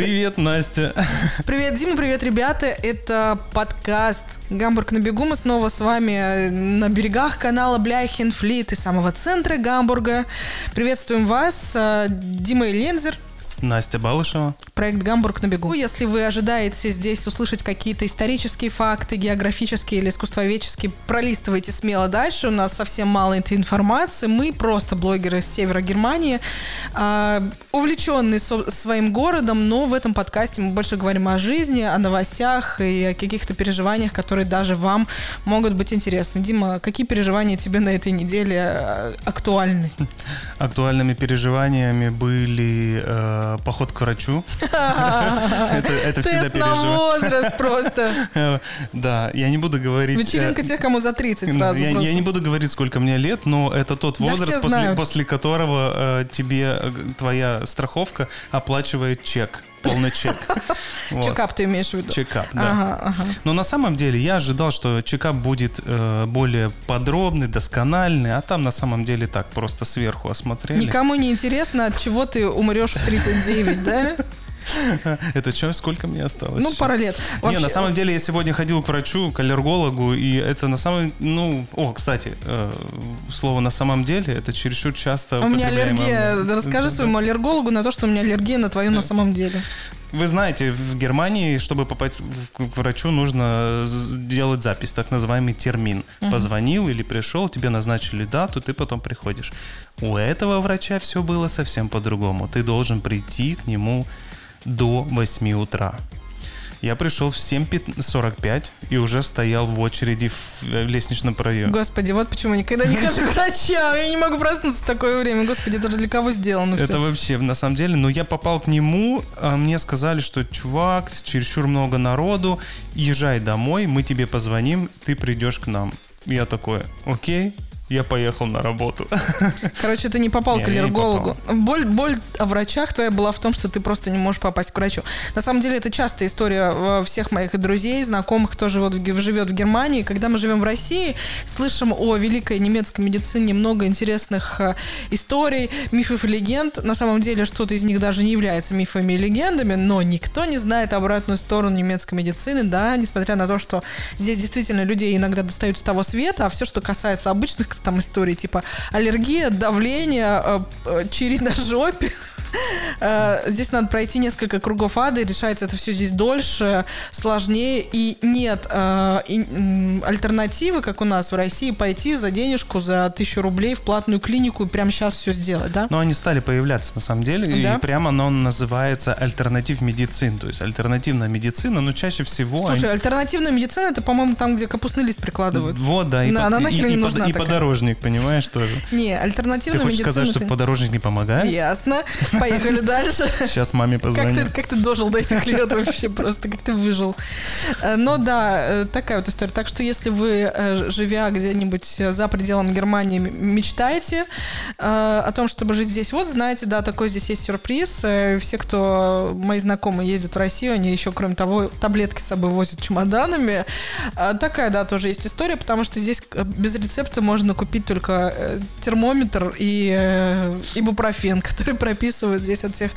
Привет, Настя. Привет, Дима, привет, ребята. Это подкаст «Гамбург на бегу». Мы снова с вами на берегах канала Бляхенфлит из самого центра Гамбурга. Приветствуем вас, э, Дима Лензер. Настя Балышева. Проект «Гамбург на бегу». Если вы ожидаете здесь услышать какие-то исторические факты, географические или искусствоведческие, пролистывайте смело дальше. У нас совсем мало этой информации. Мы просто блогеры с севера Германии, э, увлеченные со- своим городом, но в этом подкасте мы больше говорим о жизни, о новостях и о каких-то переживаниях, которые даже вам могут быть интересны. Дима, какие переживания тебе на этой неделе э, актуальны? Актуальными переживаниями были э, поход к врачу. Это всегда переживание. возраст просто. Да, я не буду говорить... Вечеринка э, тех, кому за 30 сразу я, не буду говорить, сколько мне лет, но это тот возраст, после которого э, тебе э, твоя страховка оплачивает чек, полный чек. Вот. Чекап ты имеешь в виду? Чекап, да. Ага, ага. Но на самом деле я ожидал, что чекап будет э, более подробный, доскональный, а там на самом деле так просто сверху осмотрели. Никому не интересно, от чего ты умрешь в 39, да? Это что, сколько мне осталось? Ну, пара лет. Не, Вообще- на самом деле я сегодня ходил к врачу, к аллергологу, и это на самом... Ну, о, кстати, э, слово «на самом деле» это чересчур часто У меня аллергия. Расскажи Да. своему аллергологу на то, что у меня аллергия на твою на самом деле. Вы знаете, в Германии, чтобы попасть к врачу, нужно сделать запись, так называемый термин. Позвонил или пришел, тебе назначили дату, ты потом приходишь. У этого врача все было совсем по-другому. Ты должен прийти к нему до 8 утра. Я пришел в 7.45 и уже стоял в очереди в э, лестничном проеме. Господи, вот почему никогда не хожу к врачам. Я не могу проснуться в такое время. Господи, это для кого сделано Это все? вообще, на самом деле, но я попал к нему, а мне сказали, что, чувак, чересчур много народу, езжай домой, мы тебе позвоним, ты придешь к нам. Я такой, окей, я поехал на работу. Короче, ты не попал Не, к аллергологу. Боль, боль о врачах твоя была в том, что ты просто не можешь попасть к врачу. На самом деле, это частая история э, всех моих друзей, знакомых, кто живет в, живет в Германии. Когда мы живем в России, слышим о великой немецкой медицине много интересных э, историй, мифов и легенд. На самом деле, что-то из них даже не является мифами и легендами, но никто не знает обратную сторону немецкой медицины, да, несмотря на то, что здесь действительно людей иногда достают с того света, а все, что касается обычных там историй, типа аллергия, давление, э, э, чири на жопе, здесь надо пройти несколько кругов ада, и решается это все здесь дольше, сложнее, и нет э, альтернативы, как у нас в России, пойти за денежку, за тысячу рублей в платную клинику и прямо сейчас все сделать, да? Но они стали появляться на самом деле, Да? и прямо оно называется альтернатив медицин, то есть альтернативная медицина, но чаще всего... Слушай, они- альтернативная медицина, это, по-моему, там, где капустный лист прикладывают. Вот, да, и, Да, под- она и- и не нужна и подорожник, понимаешь, тоже. Не, Ты альтернативная хочешь медицина... сказать, что ты- подорожник не помогает? Ясно. Поехали дальше. Сейчас маме Как позвоню. ты, как ты дожил до этих лет вообще просто, как ты выжил. Э, Но да, э, такая вот история. Так что если вы, э, живя где-нибудь за пределом Германии, мечтаете о том, чтобы жить здесь, вот знаете, да, такой здесь есть сюрприз. Все, кто мои знакомые ездят в Россию, они еще, кроме того, таблетки с собой возят чемоданами. Такая, да, тоже есть история, потому что здесь без рецепта можно купить только термометр и ибупрофен, который прописывают здесь от всех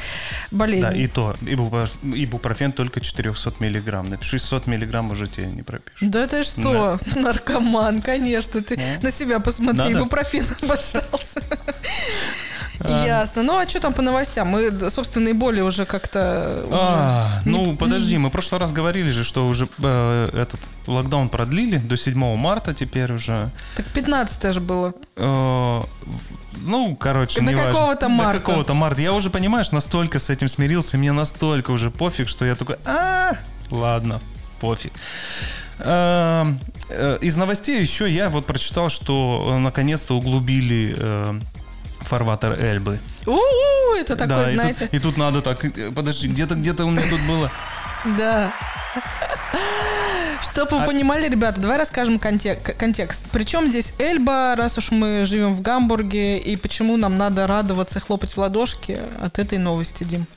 болезней. Да, и то, ибупро- ибупрофен только 400 миллиграмм. На 600 миллиграмм уже тебе не пропишут. Да ты что, наркоман, конечно, ты Ну. на себя посмотри, Надо. ибупрофен обожрался. А. Ясно. Ну а что там по новостям? Мы д- собственные боли уже как-то... уже А, не- ну подожди, мы в прошлый раз говорили же, что уже э, этот локдаун продлили до 7 марта теперь уже. Так 15 же было. Э, ну, короче, До какого-то марта. До какого-то марта. Я уже, понимаешь, настолько с этим смирился, мне настолько уже пофиг, что я такой, а, ладно, пофиг. Э, э, Из новостей еще я вот прочитал, что э, наконец-то углубили э, фарватер Эльбы. У-у, это Да, такое, и тут- знаете. и тут надо так, э, подожди, где-то где-то у меня тут было. Да. Чтобы вы А- понимали, ребята, давай расскажем контек- контекст. Причем здесь Эльба, раз уж мы живем в Гамбурге, и почему нам надо радоваться и хлопать в ладошки от этой новости, Дим?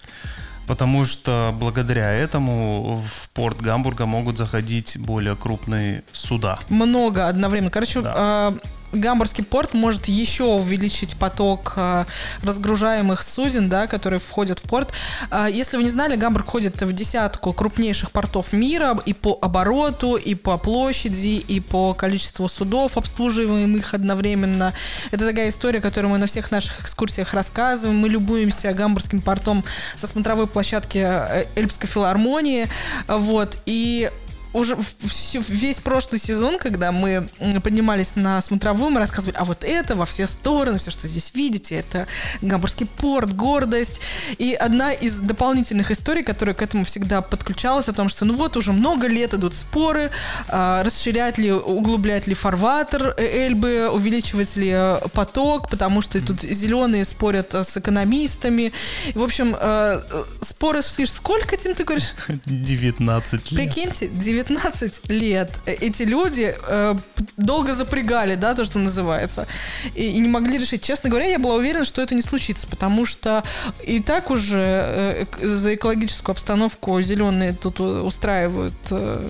Потому что благодаря этому в порт Гамбурга могут заходить более крупные суда. Много одновременно. Короче, Да. А, Гамбургский порт может еще увеличить поток э, разгружаемых суден, да, которые входят в порт. Э, если вы не знали, Гамбург входит в десятку крупнейших портов мира и по обороту, и по площади, и по количеству судов, обслуживаемых одновременно. Это такая история, которую мы на всех наших экскурсиях рассказываем. Мы любуемся Гамбургским портом со смотровой площадки э, Эльпской филармонии. Вот. И уже всю, весь прошлый сезон, когда мы поднимались на смотровую, мы рассказывали, а вот это во все стороны, все, что здесь видите, это Гамбургский порт, гордость. И одна из дополнительных историй, которая к этому всегда подключалась, о том, что ну вот уже много лет идут споры, э, расширять ли, углублять ли фарватер Эльбы, увеличивать ли поток, потому что тут зеленые спорят с экономистами. В общем, э, споры, сколько, Тим, ты говоришь? 19 лет. Прикиньте, 19 15 лет эти люди э, долго запрягали, да, то, что называется, и, и не могли решить. Честно говоря, я была уверена, что это не случится, потому что и так уже э, за экологическую обстановку зеленые тут устраивают. Э...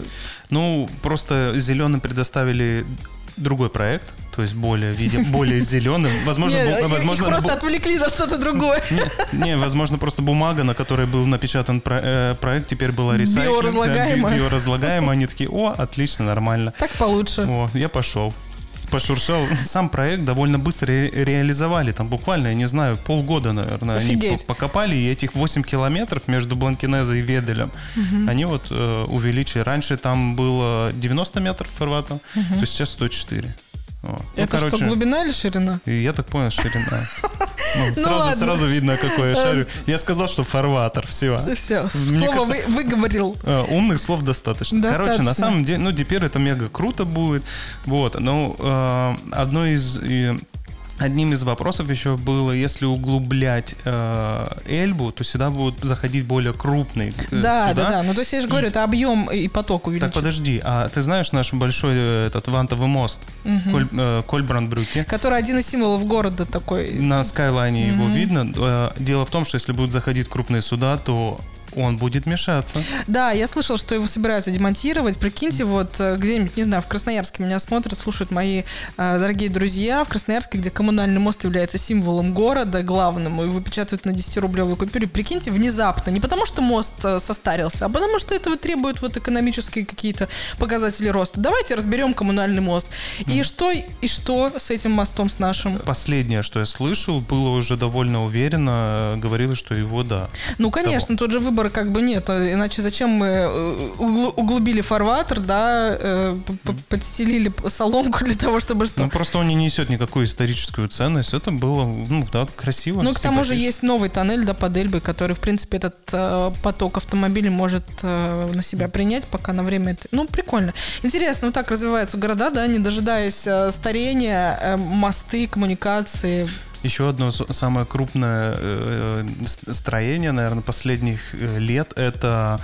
Ну, просто зеленым предоставили другой проект, то есть более, видим, более зеленым. Возможно, не, бу, возможно просто бу... отвлекли на что-то другое. Не, не, возможно, просто бумага, на которой был напечатан про, э, проект, теперь была ресайклинг. Биоразлагаемая. Да, биоразлагаемая. Они такие, о, отлично, нормально. Так получше. О, я пошел пошуршал. Сам проект довольно быстро ре- реализовали. Там буквально, я не знаю, полгода, наверное. Офигеть. Они покопали, и этих 8 километров между Бланкинеза и Веделем, угу. они вот э, увеличили. Раньше там было 90 метров фарватом, угу. то сейчас 104. Вот. Ну, Это короче, что, глубина или ширина? Я так понял, ширина. Ну, ну, сразу, ладно. сразу видно, какой я шарю. Я сказал, что фарватер, все. Все, Мне слово кажется, вы, выговорил. Э, умных слов достаточно. достаточно. Короче, на самом деле, ну, теперь это мега круто будет. Вот, ну, э, одно из... И, Одним из вопросов еще было, если углублять э, Эльбу, то сюда будут заходить более крупные э, Да, суда. да, да. Ну, то есть я же говорю, и... это объем и поток увеличит. Так, подожди, а ты знаешь наш большой э, этот вантовый мост, угу. Коль, э, Кольбрандбрюке? Который один из символов города такой. На скайлайне угу. его видно. Э, дело в том, что если будут заходить крупные суда, то он будет мешаться. Да, я слышал, что его собираются демонтировать. Прикиньте, вот э, где-нибудь, не знаю, в Красноярске меня смотрят, слушают мои э, дорогие друзья в Красноярске, где коммунальный мост является символом города главным, и выпечатывают на 10-рублевой купюре. Прикиньте, внезапно. Не потому, что мост э, состарился, а потому, что этого требуют вот экономические какие-то показатели роста. Давайте разберем коммунальный мост. И что, и что с этим мостом, с нашим? Последнее, что я слышал, было уже довольно уверенно, э, говорилось, что его да. Ну, конечно, того. тот же выбор выбора как бы нет. А иначе зачем мы э, углубили фарватер, да, э, подстелили соломку для того, чтобы что? Ну, просто он не несет никакую историческую ценность. Это было, ну, да, красиво. Ну, к тому же есть новый тоннель, да, под Эльбой, который, в принципе, этот э, поток автомобилей может э, на себя принять, пока на время это... Ну, прикольно. Интересно, вот так развиваются города, да, не дожидаясь э, старения, э, мосты, коммуникации, еще одно самое крупное э, э строение, наверное, последних э, лет это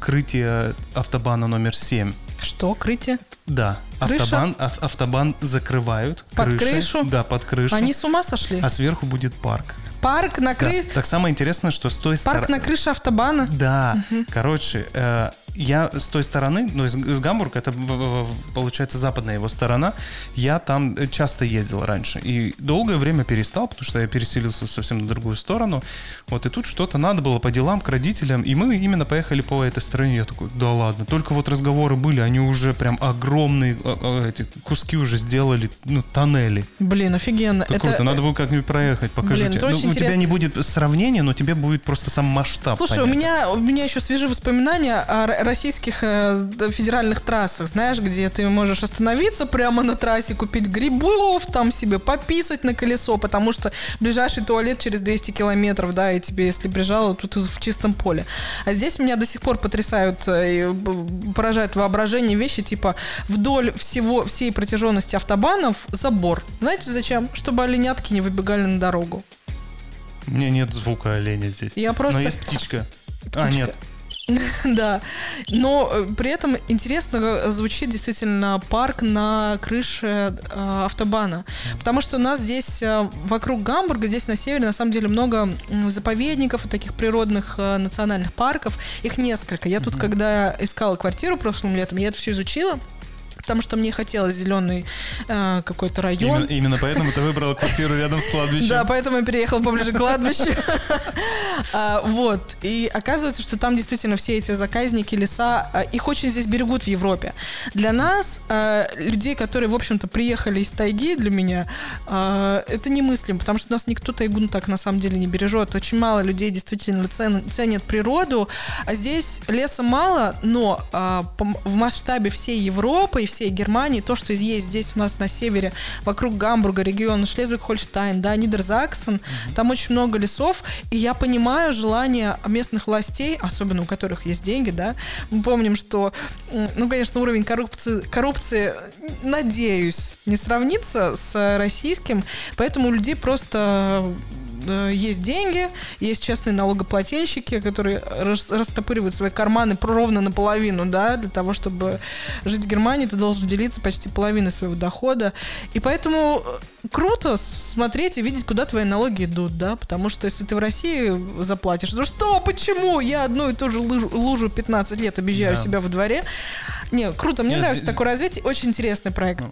крытие автобана номер 7. Что, крытие? Да, Крыша? автобан, ав, автобан закрывают. Под крышей, крышу? Да, под крышу. Они с ума сошли? А сверху будет парк. Парк на крыше? Да. Так самое интересное, что с той стороны... Парк на крыше автобана? Да. Угу. Короче, э, я с той стороны, ну, из, из Гамбурга, это получается западная его сторона, я там часто ездил раньше. И долгое время перестал, потому что я переселился совсем на другую сторону. Вот, и тут что-то надо было по делам к родителям, и мы именно поехали по этой стороне. Я такой, да ладно, только вот разговоры были, они уже прям огромные а, а, эти куски уже сделали, ну, тоннели. Блин, офигенно. Это, это круто, надо было как-нибудь проехать, покажите. Блин, это ну, очень у тебя не будет сравнения, но тебе будет просто сам масштаб. Слушай, понятен. у меня, у меня еще свежие воспоминания о российских э, федеральных трассах, знаешь, где ты можешь остановиться прямо на трассе, купить грибов, там себе пописать на колесо, потому что ближайший туалет через 200 километров, да, и тебе, если прижало, то тут в чистом поле. А здесь меня до сих пор потрясают э, и поражают воображение вещи, типа вдоль всего, всей протяженности автобанов забор. Знаете зачем? Чтобы оленятки не выбегали на дорогу. У меня нет звука оленя здесь. Я просто... Но есть птичка. птичка. А, нет. Да, но э, при этом интересно э, звучит действительно парк на крыше э, автобана, потому что у нас здесь вокруг Гамбурга, здесь на севере на самом деле много заповедников и таких природных национальных парков, их несколько. Я тут, когда искала квартиру прошлым летом, я это все изучила, потому что мне хотелось зеленый э, какой-то район. Именно, именно поэтому ты выбрала квартиру рядом с кладбищем. Да, поэтому я переехала поближе к кладбищу. А, вот. И оказывается, что там действительно все эти заказники, леса, а, их очень здесь берегут в Европе. Для нас, а, людей, которые, в общем-то, приехали из тайги, для меня, это немыслимо, потому что у нас никто тайгу так на самом деле не бережет. Очень мало людей действительно ценят природу, а здесь леса мало, но в масштабе всей Европы и всей Германии, то, что есть здесь у нас на севере, вокруг Гамбурга, региона Шлезвиг-Хольштайн, да, Нидерзаксен, mm-hmm. там очень много лесов, и я понимаю желание местных властей, особенно у которых есть деньги, да, мы помним, что, ну, конечно, уровень коррупции, коррупции, надеюсь, не сравнится с российским, поэтому у людей просто есть деньги, есть честные налогоплательщики, которые растопыривают свои карманы ровно наполовину, да, для того, чтобы жить в Германии, ты должен делиться почти половиной своего дохода. И поэтому э, круто смотреть и видеть, куда твои налоги идут, да, потому что если ты в России заплатишь, ну что, почему? Я одну и ту же лужу, лужу 15 лет объезжаю да. себя во дворе. Не, круто, мне Нет, нравится здесь... такое развитие, очень интересный проект. Ну,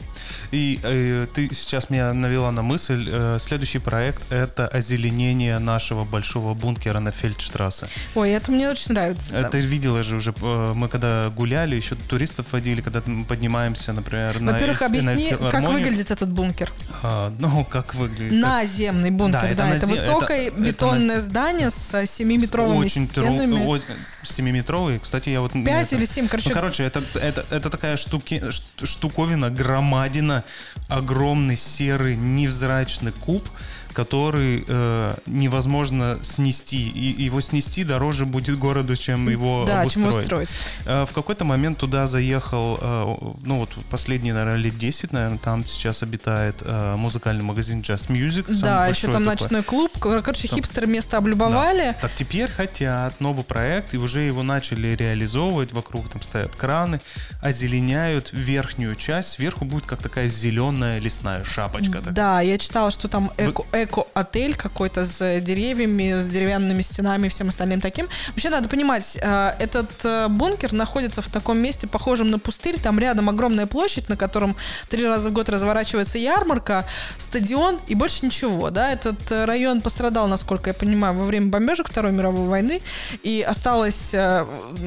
и э, ты сейчас меня навела на мысль, э, следующий проект это озеленение нашего большого бункера на Фельдштрассе. Ой, это мне очень нравится. Это да. видела же уже, э, мы когда гуляли, еще туристов водили, когда мы поднимаемся, например, на Во-первых, объясни, на как выглядит этот бункер. А, ну, как выглядит? Наземный бункер, да. Это, да, это высокое это, бетонное это, здание с 7-метровыми очень стенами. Тру, 7-метровый. Кстати, я вот... 5 или 7, короче. Ну, короче, это, это, это такая штуки, штуковина, громадина, огромный серый невзрачный куб, который э, невозможно снести. И его снести дороже будет городу, чем его да, обустроить. Чем устроить. Э, в какой-то момент туда заехал, э, ну вот последние, наверное, лет 10, наверное, там сейчас обитает э, музыкальный магазин Just Music. Да, еще там такой. ночной клуб. Короче, там, хипстеры место облюбовали. Да. Так теперь хотят новый проект, и уже его начали реализовывать. Вокруг там стоят краны, озеленяют верхнюю часть. Сверху будет как такая зеленая лесная шапочка. Такая. Да, я читала, что там эко, Вы эко-отель какой-то с деревьями, с деревянными стенами и всем остальным таким. Вообще надо понимать, э, этот э, бункер находится в таком месте, похожем на пустырь. Там рядом огромная площадь, на котором три раза в год разворачивается ярмарка, стадион и больше ничего. Да? Этот э, район пострадал, насколько я понимаю, во время бомбежек Второй мировой войны. И осталась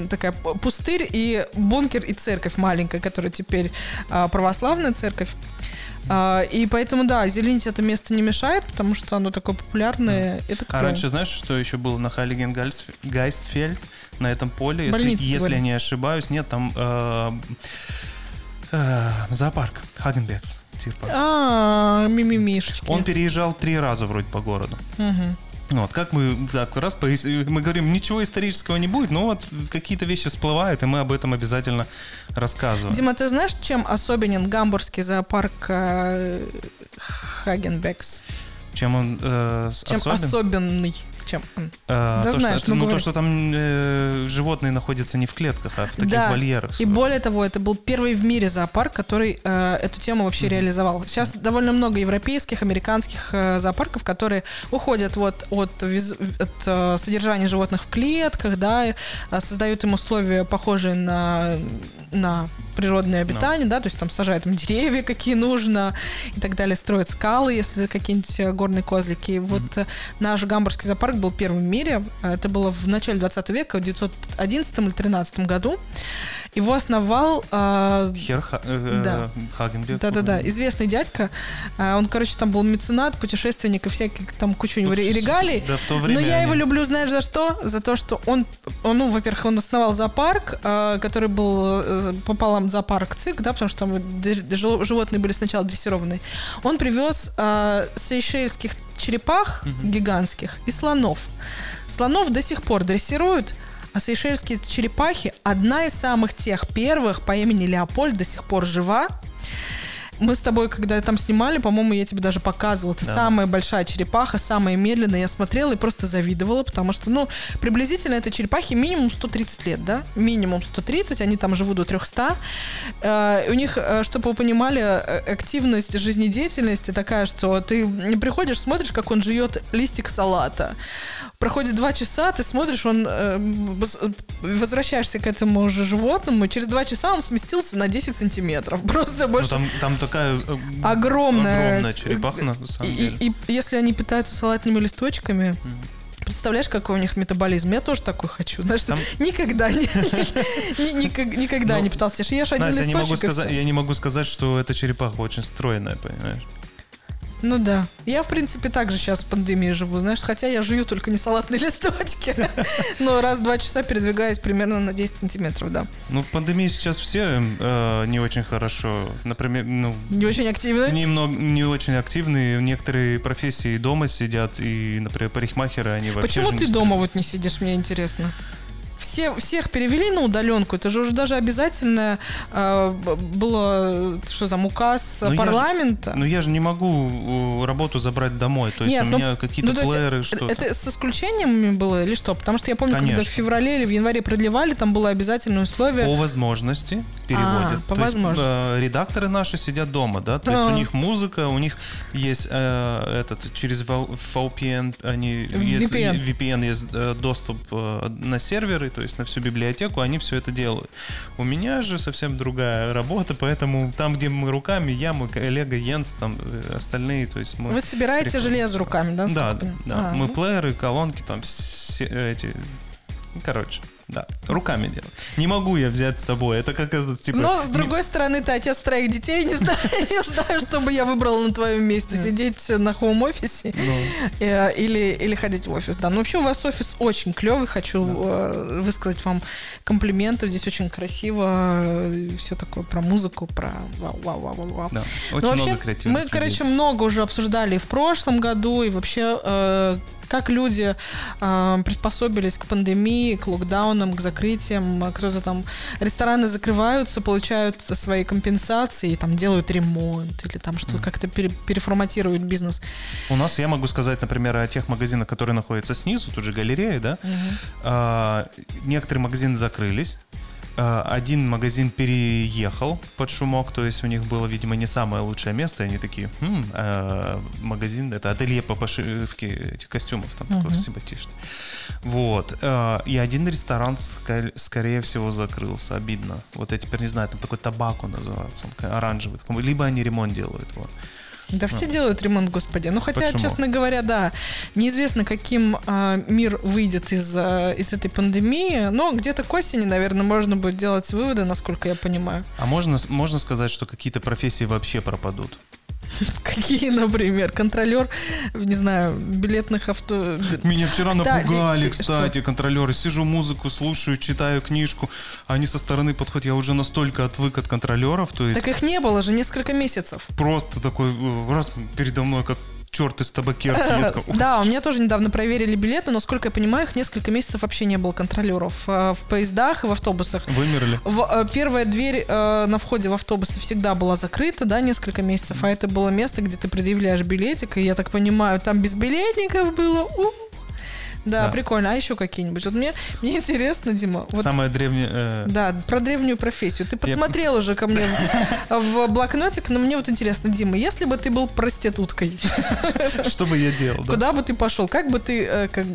такая пустырь и бункер и церковь маленькая, которая теперь православная церковь. А, и поэтому, да, зеленить это место не мешает, потому что оно такое популярное. Да. Это а раньше знаешь, что еще было на Халиген Гайстфельд, на этом поле? Если, если я не ошибаюсь, нет, там э, э, зоопарк Хагенбекс. Типа. А, мимимишечки. Он переезжал три раза вроде по городу. Вот как мы так раз мы говорим, ничего исторического не будет, но вот какие-то вещи всплывают, и мы об этом обязательно рассказываем. Дима, ты знаешь, чем особенен гамбургский зоопарк э, Хагенбекс? Чем он э, Чем особен? особенный? Чем он? Э, да то, знаешь, что, ну, ну то, что там э, животные находятся не в клетках, а в таких да. вольерах. И более того, это был первый в мире зоопарк, который э, эту тему вообще mm-hmm. реализовал. Сейчас довольно много европейских, американских э, зоопарков, которые уходят вот от, от э, содержания животных в клетках, да, э, создают им условия, похожие на, на природное обитание, no. да, то есть там сажают им деревья, какие нужно, и так далее, строят скалы, если какие-нибудь э, горные козлики. Mm-hmm. Вот э, наш гамбургский зоопарк был первым в мире. Это было в начале 20 века, в 1911 или 13 году. Его основал... Э, Хер Ха- э, да. Хагенберг. Да-да-да, известный дядька. Э, он, короче, там был меценат, путешественник и всякие там кучу ну, регалий. Да, в то время Но я они... его люблю, знаешь, за что? За то, что он, он ну, во-первых, он основал зоопарк, э, который был э, пополам зоопарк цирк, да, потому что там животные были сначала дрессированные. Он привез э, сейшельских черепах mm-hmm. гигантских и слонов. Слонов до сих пор дрессируют, а сейшельские черепахи одна из самых тех первых по имени Леопольд до сих пор жива. Мы с тобой, когда там снимали, по-моему, я тебе даже показывала. Это Да. самая большая черепаха, самая медленная. Я смотрела и просто завидовала, потому что, ну, приблизительно этой черепахе минимум 130 лет, да? Минимум 130, они там живут до 300. Э, у них, э, чтобы вы понимали, э, активность жизнедеятельности такая, что ты приходишь, смотришь, как он жует листик салата. Проходит два часа, ты смотришь, он э, возвращаешься к этому же животному, и через два часа он сместился на 10 сантиметров. Просто Ну, больше там, там такая э, огромная. огромная черепаха, на самом И, деле. и- и если они питаются салатными листочками, Мгм. представляешь, какой у них метаболизм? Я тоже такой хочу. Знаешь, Там- никогда не, никогда Ну, не пытался. Один я не, могу листочек я не могу сказать, что эта черепаха очень стройная, понимаешь? Ну да. Я, в принципе, так же сейчас в пандемии живу, знаешь, хотя я жую только не салатные листочки. Но раз в два часа передвигаюсь примерно на 10 сантиметров, да. Ну, в пандемии сейчас все э, не очень хорошо. Например, ну, Не очень активно. немного, не очень активные. Некоторые профессии дома сидят, и, например, парикмахеры, они вообще Почему ты дома вот не сидишь, мне интересно? Все, всех перевели на удаленку. Это же уже даже обязательно э, было, что там, указ Ну, я же- парламента. Ну, я же не могу э, работу забрать домой. То есть Нет, у ну, меня какие-то ну, есть плееры, что Это с исключением было или что? Потому что я помню, когда в Конечно. феврале или в январе продлевали, там было обязательное условие. По возможности переводят. А, по То есть, возможности. э, редакторы наши сидят дома, да, то есть А. у них музыка, у них есть э, этот через VPN, они есть, VPN. VPN есть э, доступ э, на серверы, то есть на всю библиотеку, они все это делают. У меня же совсем другая работа, поэтому там, где мы руками, я, мой коллега Йенс, там э, остальные, то есть мы... Вы собираете Прикольно. железо руками, да? Да, да, да. А, мы ну. плееры, колонки, там все эти... ну, Короче, да, руками делаем. Не могу я взять с собой. Это как типа... Но, с не- другой стороны, ты отец троих детей, не знаю, не знаю, что бы я выбрала на твоем месте. Сидеть на хоум-офисе Ну, э, или, или ходить в офис, да. Но вообще у вас офис очень клевый, хочу э, высказать вам комплименты. Здесь очень красиво, все такое про музыку, про вау-вау-вау-вау. да, Ну, очень вообще, много креативных мы, короче, много уже обсуждали и в прошлом году, и вообще, э, как люди э, приспособились к пандемии, к локдаунам, к закрытиям. А Кто-то там... Рестораны закрываются, получают свои компенсации, там делают ремонт, или там что-то как-то пере- переформатируют бизнес. У нас, я могу сказать, например, о тех магазинах, которые находятся снизу, тут же галерея, да. А, некоторые магазины закрылись. А, Один магазин переехал под шумок, то есть у них было, видимо, не самое лучшее место. Они такие, «Хм, а, магазин, это ателье по пошивке этих костюмов, там такой Мгм. симпатичный. Вот. А, И один ресторан, скорее всего, закрылся. Обидно. Вот я теперь не знаю, там такой табаку называется, он оранжевый. Либо они ремонт делают, вот. Да все делают ремонт, господи. Ну, хотя, Почему? честно говоря, да, неизвестно, каким а, мир выйдет из, а, из этой пандемии. Но где-то к осени, наверное, можно будет делать выводы, насколько я понимаю. А можно, можно сказать, что какие-то профессии вообще пропадут? Какие, например, контролер, не знаю, билетных авто... Меня вчера Кстати, напугали, что? кстати, контролеры. Сижу, музыку слушаю, читаю книжку. Они со стороны подходят. Я уже настолько отвык от контролеров. То есть Так их не было же несколько месяцев. просто такой э, раз передо мной, как черт из табакерки. «Ух, Да, у меня тоже недавно проверили билеты, но, насколько я понимаю, их несколько месяцев вообще не было контролеров э, в поездах и в автобусах. Вымерли. Э, первая дверь э, на входе в автобусы всегда была закрыта, да, несколько месяцев, а это было место, где ты предъявляешь билетик, и я так понимаю, там без билетников было. Ух. Да, Да. прикольно. А еще какие-нибудь? Вот мне, мне интересно, Дима. Вот, Самое древнее... э, Да, про древнюю профессию. Ты подсмотрел уже ко мне в, блокнотик, но мне вот интересно, Дима, если бы ты был проституткой, Что бы я делал, да? куда бы ты пошел? Как бы ты э, как,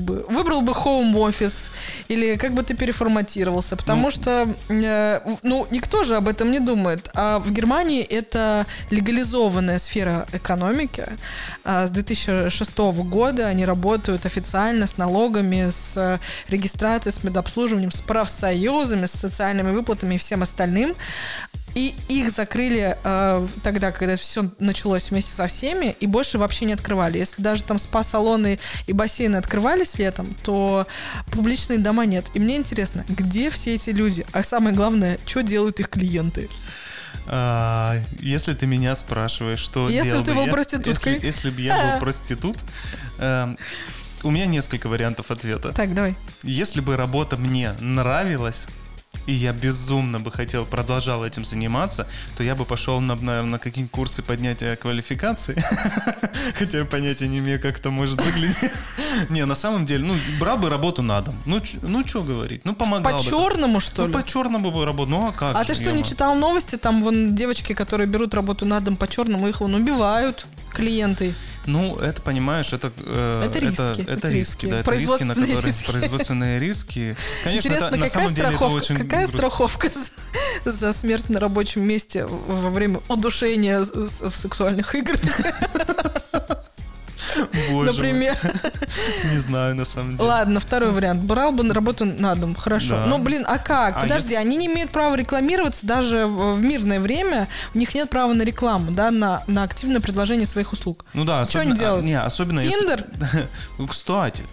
бы- выбрал бы home офис или как бы ты переформатировался? Потому Ну, что э, ну никто же об этом не думает. А в Германии это легализованная сфера экономики. А с 2006 года они работают официально с налогами, с э, регистрацией, с медобслуживанием, с профсоюзами, с социальными выплатами и всем остальным. И их закрыли э, тогда, когда все началось вместе со всеми, и больше вообще не открывали. Если даже там спа-салоны и бассейны открывались летом, то публичные дома нет. И мне интересно, где все эти люди? А самое главное, что делают их клиенты? А, если ты меня спрашиваешь, что Если делал ты бы был я, проституткой. Если, если бы я был проститут, эм, у меня несколько вариантов ответа. Так, давай. Если бы работа мне нравилась, и я безумно бы хотел, продолжал этим заниматься, то я бы пошел, на, наверное, на какие-нибудь курсы поднятия квалификации. Хотя я понятия не имею, как это может выглядеть. Не, на самом деле, ну, брал бы работу на дом. Ну, ну что говорить? Ну, помогал По бы. черному, что Ну, ли? по черному бы работал. Ну, а как А ты что, не читал новости? Там вон девочки, которые берут работу на дом по черному, их вон убивают клиенты. Ну, это, понимаешь, это... э, Это риски, Это, это риски, риски. да. Это риски, на которые... риски. Производственные риски. Конечно, Интересно, это, на какая деле это страховка, очень какая грустно. страховка за, за смерть на рабочем месте во время удушения в сексуальных играх, Боже мой. например? Не знаю, на самом деле. Ладно, второй вариант. Брал бы на работу на дом, хорошо. Да. Ну, блин, а как? А Подожди, они не имеют права рекламироваться даже в мирное время. У них нет права на рекламу, да, на, на активное предложение своих услуг. Ну да, Что особенно... они делают? а, Не, особенно Тиндер? Кстати.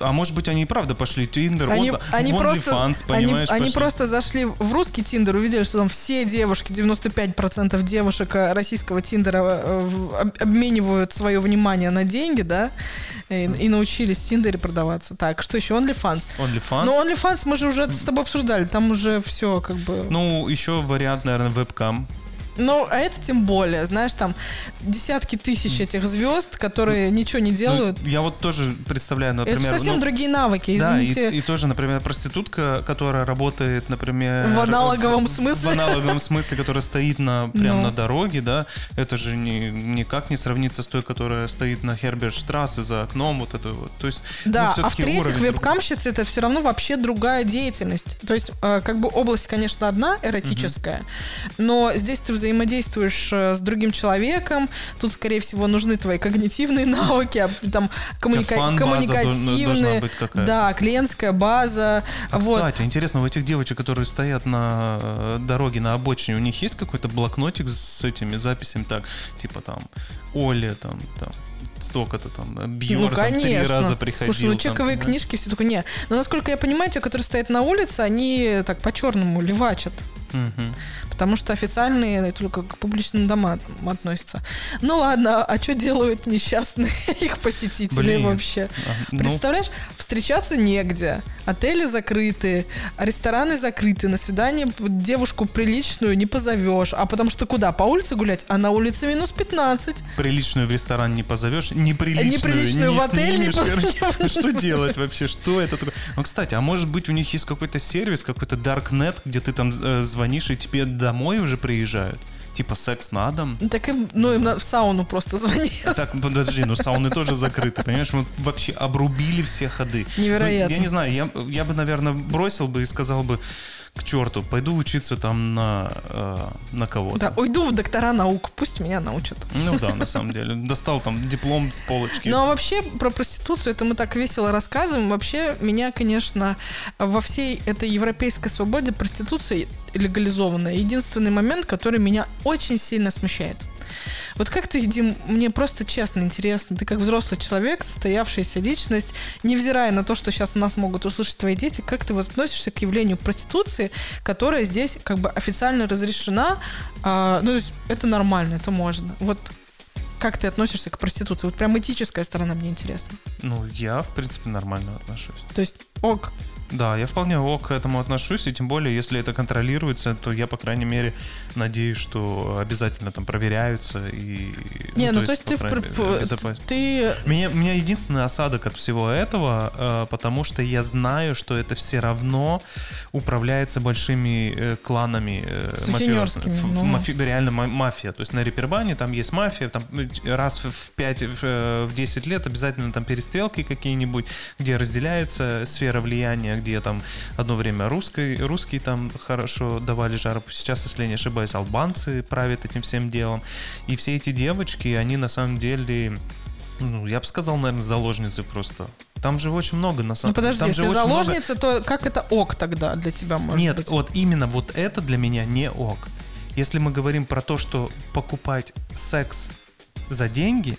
А может быть, они и правда пошли Tinder, Они, вот, они, просто, они, понимаешь, они пошли. просто зашли в русский Tinder, увидели, что там все девушки, 95% девушек э, российского Tinder а э, обменивают свое внимание на деньги, да, и, и научились в Tinder е продаваться. Так, что еще? OnlyFans. OnlyFans. Ну, OnlyFans мы же уже с тобой обсуждали, там уже все как бы... Ну, еще вариант, наверное, вебкам. Ну, а это тем более, знаешь, там десятки тысяч этих звезд, которые ничего не делают. Ну, я вот тоже представляю, например... это совсем ну, другие навыки, Да, и, извините. и тоже, например, проститутка, которая работает, например... В аналоговом в- смысле? В аналоговом смысле, которая стоит на, прям Ну. на дороге, да, это же ни- никак не сравнится с той, которая стоит на Херберштрассе за окном, вот это вот. То есть, Да, ну, а в-третьих, уровень вебкамщица это все равно вообще другая деятельность. То есть, э, как бы область, конечно, одна, эротическая, но здесь ты взаимодействуешь э, с другим человеком, тут, скорее всего, нужны твои когнитивные навыки, а, там, коммуника- коммуникативные, да, клиентская база, А, вот. кстати, интересно, у этих девочек, которые стоят на э, дороге, на обочине, у них есть какой-то блокнотик с этими записями, так, типа там, Оля, там, там, столько-то там, Бьер, ну, там, конечно. три раза приходил. Слушай, ну там, чековые понимаешь? книжки, все такое, не. Но насколько я понимаю, те, которые стоят на улице, они так по-черному левачат. Мгм. Потому что официальные только к публичным домам относятся. Ну ладно, а что делают несчастные их посетители Блин. вообще? А, ну, Представляешь, встречаться негде, отели закрыты, рестораны закрыты, на свидание девушку приличную не позовешь. А потому что куда? По улице гулять? А на улице минус 15. приличную в ресторан не позовешь, неприличную, Неприличную не в отель не позовешь. Что делать вообще? Что это такое? Ну, кстати, а может быть у них есть какой-то сервис, какой-то darknet, где ты там э, звонишь и тебе домой уже приезжают? Типа секс на дом? Так им, ну, им в сауну просто звони. Так, подожди, ну сауны тоже закрыты, понимаешь? Мы вообще обрубили все ходы. Невероятно. Ну, я не знаю, я, я бы, наверное, бросил бы и сказал бы, к черту, пойду учиться там на, э, на кого-то. Да, уйду в доктора наук, пусть меня научат. Ну да, на самом деле. Достал там диплом с полочки. Ну а вообще про проституцию это мы так весело рассказываем. Вообще меня, конечно, во всей этой европейской свободе проституция легализованная. Единственный момент, который меня очень сильно смущает. Вот как ты, Дим, мне просто честно интересно, ты как взрослый человек, состоявшаяся личность, невзирая на то, что сейчас нас могут услышать твои дети, как ты вот относишься к явлению проституции, которая здесь как бы официально разрешена, а, ну то есть это нормально, это можно. Вот как ты относишься к проституции? Вот прям этическая сторона мне интересна. Ну, я, в принципе, нормально отношусь. То есть, ок, Да, я вполне ок к этому отношусь, и тем более, если это контролируется, то я, по крайней мере, надеюсь, что обязательно там проверяются и... Не, ну то есть по ты, в крайней безопасно. ты Меня, у меня единственный осадок от всего этого, э, потому что я знаю, что это все равно управляется большими э, кланами э, мафиозными. Ну. мафи- реально ма- мафия. То есть на Репербане там есть мафия, там раз в- в 5, в, э, в 10 лет обязательно там перестрелки какие-нибудь, где разделяется сфера влияния, где там одно время русской, русские там хорошо давали жару. Сейчас, если я не ошибаюсь, албанцы правят этим всем делом. И все эти девочки, они на самом деле ну, я бы сказал, наверное, заложницы просто. Там же очень много, на Ну самом подожди, там же если много- заложница, то как это ок тогда для тебя может Нет, быть? вот именно вот это для меня не ок. Если мы говорим про то, что покупать секс за деньги,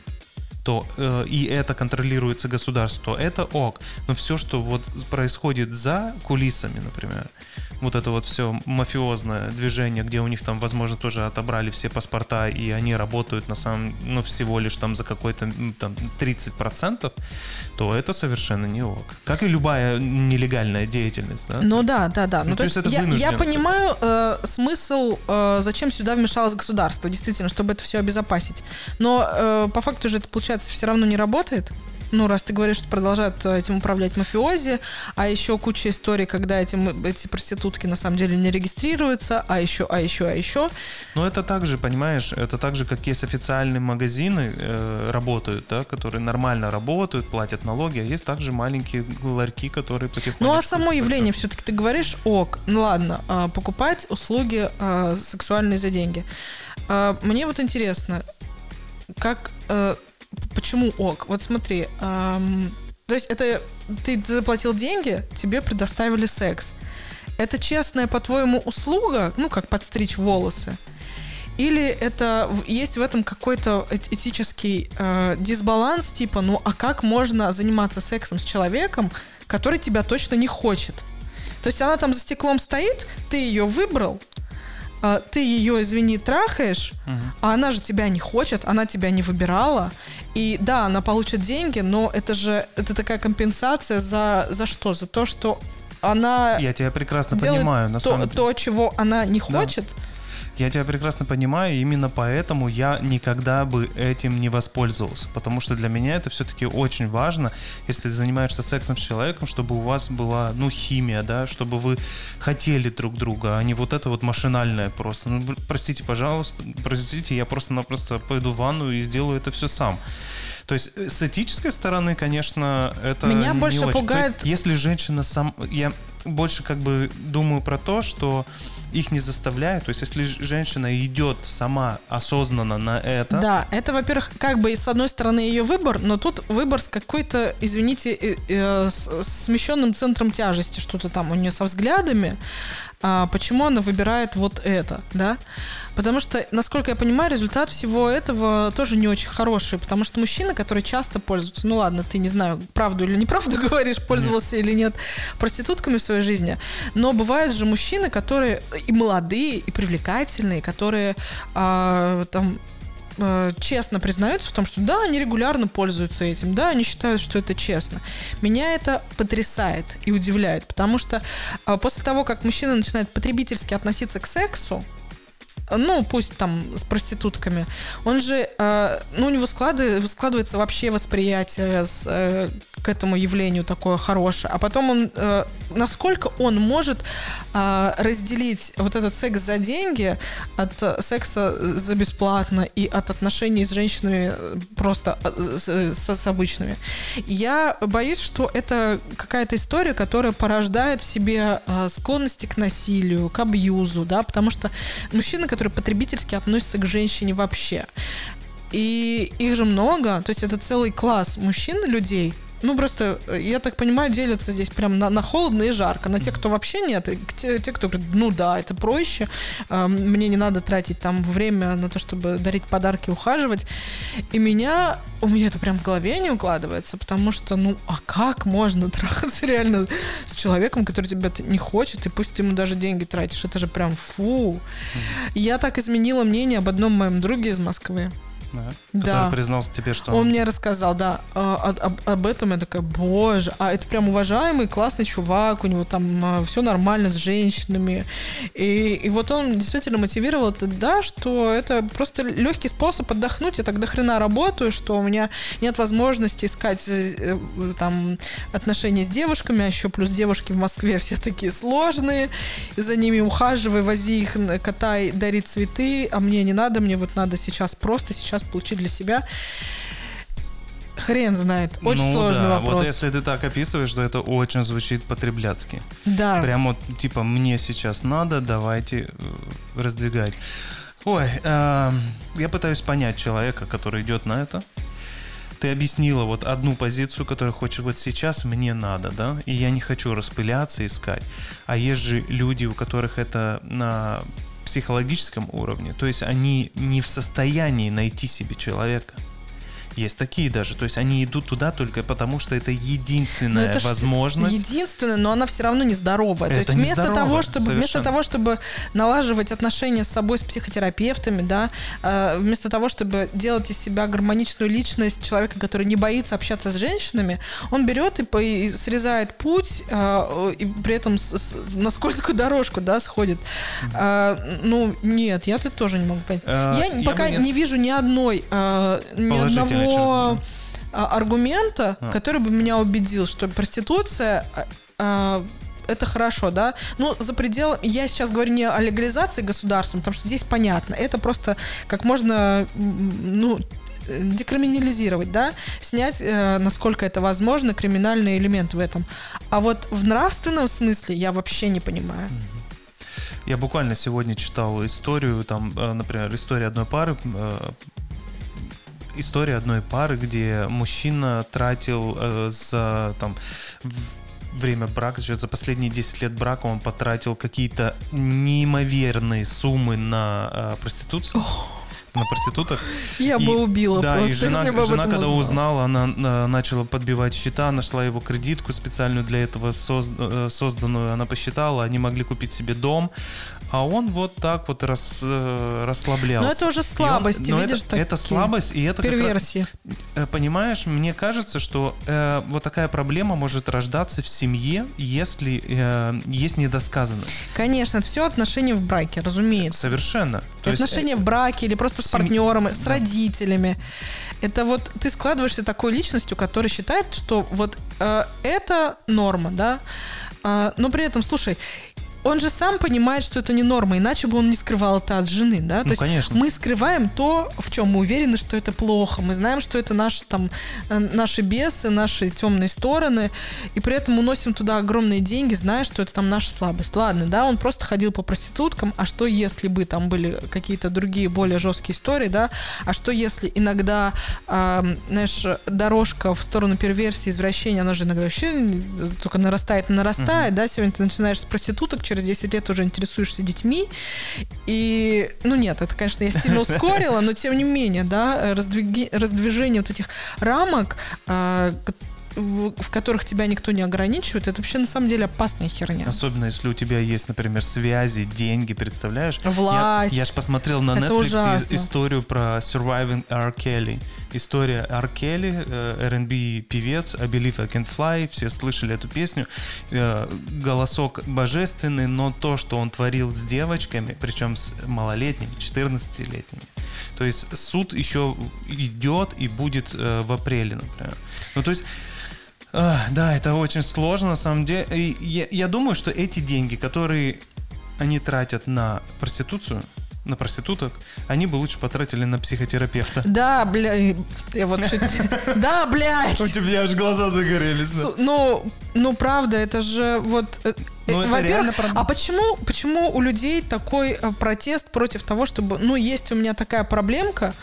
то э, и это контролируется государством, то это ок. Но все, что вот происходит за кулисами, например, вот это вот все мафиозное движение, где у них там, возможно, тоже отобрали все паспорта, и они работают на самом, ну, всего лишь там за какой-то там 30%, то это совершенно не ок. Как и любая нелегальная деятельность, да? Ну да, да, да. Ну, ну то, то есть, есть я, я понимаю э, смысл, э, зачем сюда вмешалось государство, действительно, чтобы это все обезопасить. Но э, по факту же это, получается, все равно не работает ну, раз ты говоришь, что продолжают э, этим управлять мафиози, а еще куча историй, когда эти, эти проститутки на самом деле не регистрируются, а еще, а еще, а еще. Ну, это также, понимаешь, это так же, как есть официальные магазины э, работают, да, которые нормально работают, платят налоги, а есть также маленькие ларьки, которые потихоньку... Ну, а само явление все-таки ты говоришь, ок, ну ладно, э, покупать услуги э, сексуальные за деньги. Э, мне вот интересно, как э, Почему ок? Вот смотри, эм, то есть это ты заплатил деньги, тебе предоставили секс. Это честная, по-твоему, услуга, ну, как подстричь волосы? Или это есть в этом какой-то этический э, дисбаланс, типа, ну а как можно заниматься сексом с человеком, который тебя точно не хочет? То есть она там за стеклом стоит, ты ее выбрал, а, ты ее, извини, трахаешь, угу. а она же тебя не хочет, она тебя не выбирала. И да, она получит деньги, но это же это такая компенсация за, за что? За то, что она... Я тебя прекрасно понимаю, на то, самом деле. То, чего она не хочет. Да я тебя прекрасно понимаю, именно поэтому я никогда бы этим не воспользовался, потому что для меня это все-таки очень важно, если ты занимаешься сексом с человеком, чтобы у вас была, ну, химия, да, чтобы вы хотели друг друга, а не вот это вот машинальное просто. Ну, простите, пожалуйста, простите, я просто-напросто пойду в ванну и сделаю это все сам. То есть э, с этической стороны, конечно, это меня не больше очень. пугает. есть, если женщина сам, я больше как бы думаю про то, что их не заставляют. То есть, если женщина идет сама осознанно на это. Да, это, во-первых, как бы с одной стороны ее выбор, но тут выбор с какой-то, извините, э, э, с, смещенным центром тяжести, что-то там у нее со взглядами. А почему она выбирает вот это, да? Потому что, насколько я понимаю, результат всего этого тоже не очень хороший, потому что мужчины, которые часто пользуются, ну ладно, ты не знаю, правду или неправду говоришь, пользовался нет. или нет проститутками в своей жизни, но бывают же мужчины, которые и молодые, и привлекательные, которые а, там а, честно признаются в том, что да, они регулярно пользуются этим, да, они считают, что это честно. Меня это потрясает и удивляет, потому что а, после того, как мужчина начинает потребительски относиться к сексу, ну, пусть там с проститутками, он же, э, ну, у него складывается, складывается вообще восприятие с, э, к этому явлению такое хорошее, а потом он, э, насколько он может э, разделить вот этот секс за деньги от секса за бесплатно и от отношений с женщинами просто э, с, с обычными. Я боюсь, что это какая-то история, которая порождает в себе э, склонности к насилию, к абьюзу, да, потому что мужчины, которые потребительски относятся к женщине вообще. И их же много, то есть это целый класс мужчин, людей, ну, просто, я так понимаю, делятся здесь прям на, на холодно и жарко. На те, кто вообще нет, и те, те, кто говорит, ну да, это проще, э, мне не надо тратить там время на то, чтобы дарить подарки, ухаживать. И меня, у меня это прям в голове не укладывается, потому что, ну, а как можно трахаться реально с человеком, который тебя не хочет, и пусть ты ему даже деньги тратишь, это же прям фу. Я так изменила мнение об одном моем друге из Москвы да, который признался тебе, что он... Мне рассказал, да, а, об, об этом. Я такая, боже, а это прям уважаемый, классный чувак, у него там а, все нормально с женщинами. И, и вот он действительно мотивировал это, да, что это просто легкий способ отдохнуть. Я так до хрена работаю, что у меня нет возможности искать э, там отношения с девушками, а еще плюс девушки в Москве все такие сложные. За ними ухаживай, вози их, катай, дари цветы, а мне не надо, мне вот надо сейчас просто сейчас сейчас получить для себя. Хрен знает. Очень ну, сложный да. вопрос. Вот если ты так описываешь, то это очень звучит потребляцки. Да. Прям вот типа мне сейчас надо, давайте э, раздвигать. Ой, э, я пытаюсь понять человека, который идет на это. Ты объяснила вот одну позицию, которую хочешь вот сейчас мне надо, да, и я не хочу распыляться, искать. А есть же люди, у которых это на психологическом уровне. То есть они не в состоянии найти себе человека. Есть такие даже. То есть они идут туда только потому, что это Но единственная это ж возможность. Единственное, но она все равно нездоровая. То Это есть вместо того, чтобы вместо того, чтобы налаживать отношения с собой, с психотерапевтами, да, э, вместо того, чтобы делать из себя гармоничную личность человека, который не боится общаться с женщинами, он берет и, и срезает путь э, и при этом с- с- на скользкую дорожку, да, сходит. Э, ну нет, я это тоже не могу понять. Я я пока не- не вижу ни одной, ни одного черты, а, аргумента, А. который бы меня убедил, что проституция а, а, это хорошо, да. Ну, за пределом... Я сейчас говорю не о легализации государством, потому что здесь понятно. Это просто как можно, ну, декриминализировать, да, снять, э, насколько это возможно, криминальный элемент в этом. А вот в нравственном смысле я вообще не понимаю. Я буквально сегодня читал историю, там, э, например, история одной пары, э, история одной пары, где мужчина тратил э, за там время брака, за последние 10 лет брака он потратил какие-то неимоверные суммы на э, проституцию. На проституток. Я И- бы убила Да, просто, и жена, если бы жена когда узнала. узнала, она начала подбивать счета, нашла его кредитку специальную для этого э, созданную, она посчитала, они могли купить себе дом, а он вот так вот рас, э, расслаблялся. Но это уже И он- видишь, это, это слабость, и это как раз-. Э, Понимаешь, мне кажется, что э, вот такая проблема может рождаться в семье, если э, есть недосказанность. Конечно, это все отношения в браке, разумеется. Совершенно. То есть, отношения в браке или просто с в семь- партнером, с Да. родителями. Это вот ты складываешься такой личностью, которая считает, что вот э, это норма, да. А, но при этом, слушай, он же сам понимает, что это не норма, иначе бы он не скрывал это от жены, да. Ну, конечно. мы скрываем то, в чем мы уверены, что это плохо. Мы знаем, что это наши там э, наши бесы, наши темные стороны, и при этом уносим туда огромные деньги, зная, что это там наша слабость. Ладно, да, он просто ходил по проституткам, а что если бы там были какие-то другие более жесткие истории, да? А что если иногда, а, знаешь, дорожка в сторону перверсии, извращения, она же иногда вообще только нарастает нарастает, да? Сегодня ты начинаешь с проституток, через 10 лет уже интересуешься детьми, и, ну нет, это, конечно, я сильно ускорила, но тем не менее, да, раздвиги- раздвижение вот этих рамок, а, в которых тебя никто не ограничивает, это вообще на самом деле опасная херня. Особенно если у тебя есть, например, связи, деньги, представляешь? Власть. Я, я ж посмотрел на Это Netflix ужасно. историю про Surviving R. Kelly. История R. Kelly, э, R&B певец, I Believe I Can Fly, все слышали эту песню. Э, Голосок божественный, но то, что он творил с девочками, причем с малолетними, 14-летними. То есть суд еще идет и будет э, в апреле, например. Ну, то есть а, да, это очень сложно на самом деле. И я, я думаю, что эти деньги, которые они тратят на проституцию, на проституток, они бы лучше потратили на психотерапевта. Да, бля, я вот чуть... Да, блядь! У тебя аж глаза загорелись. Ну, ну правда, это же вот. э, Ну, во-первых, а почему, почему у людей такой э, протест против того, чтобы, ну, есть у меня такая проблемка,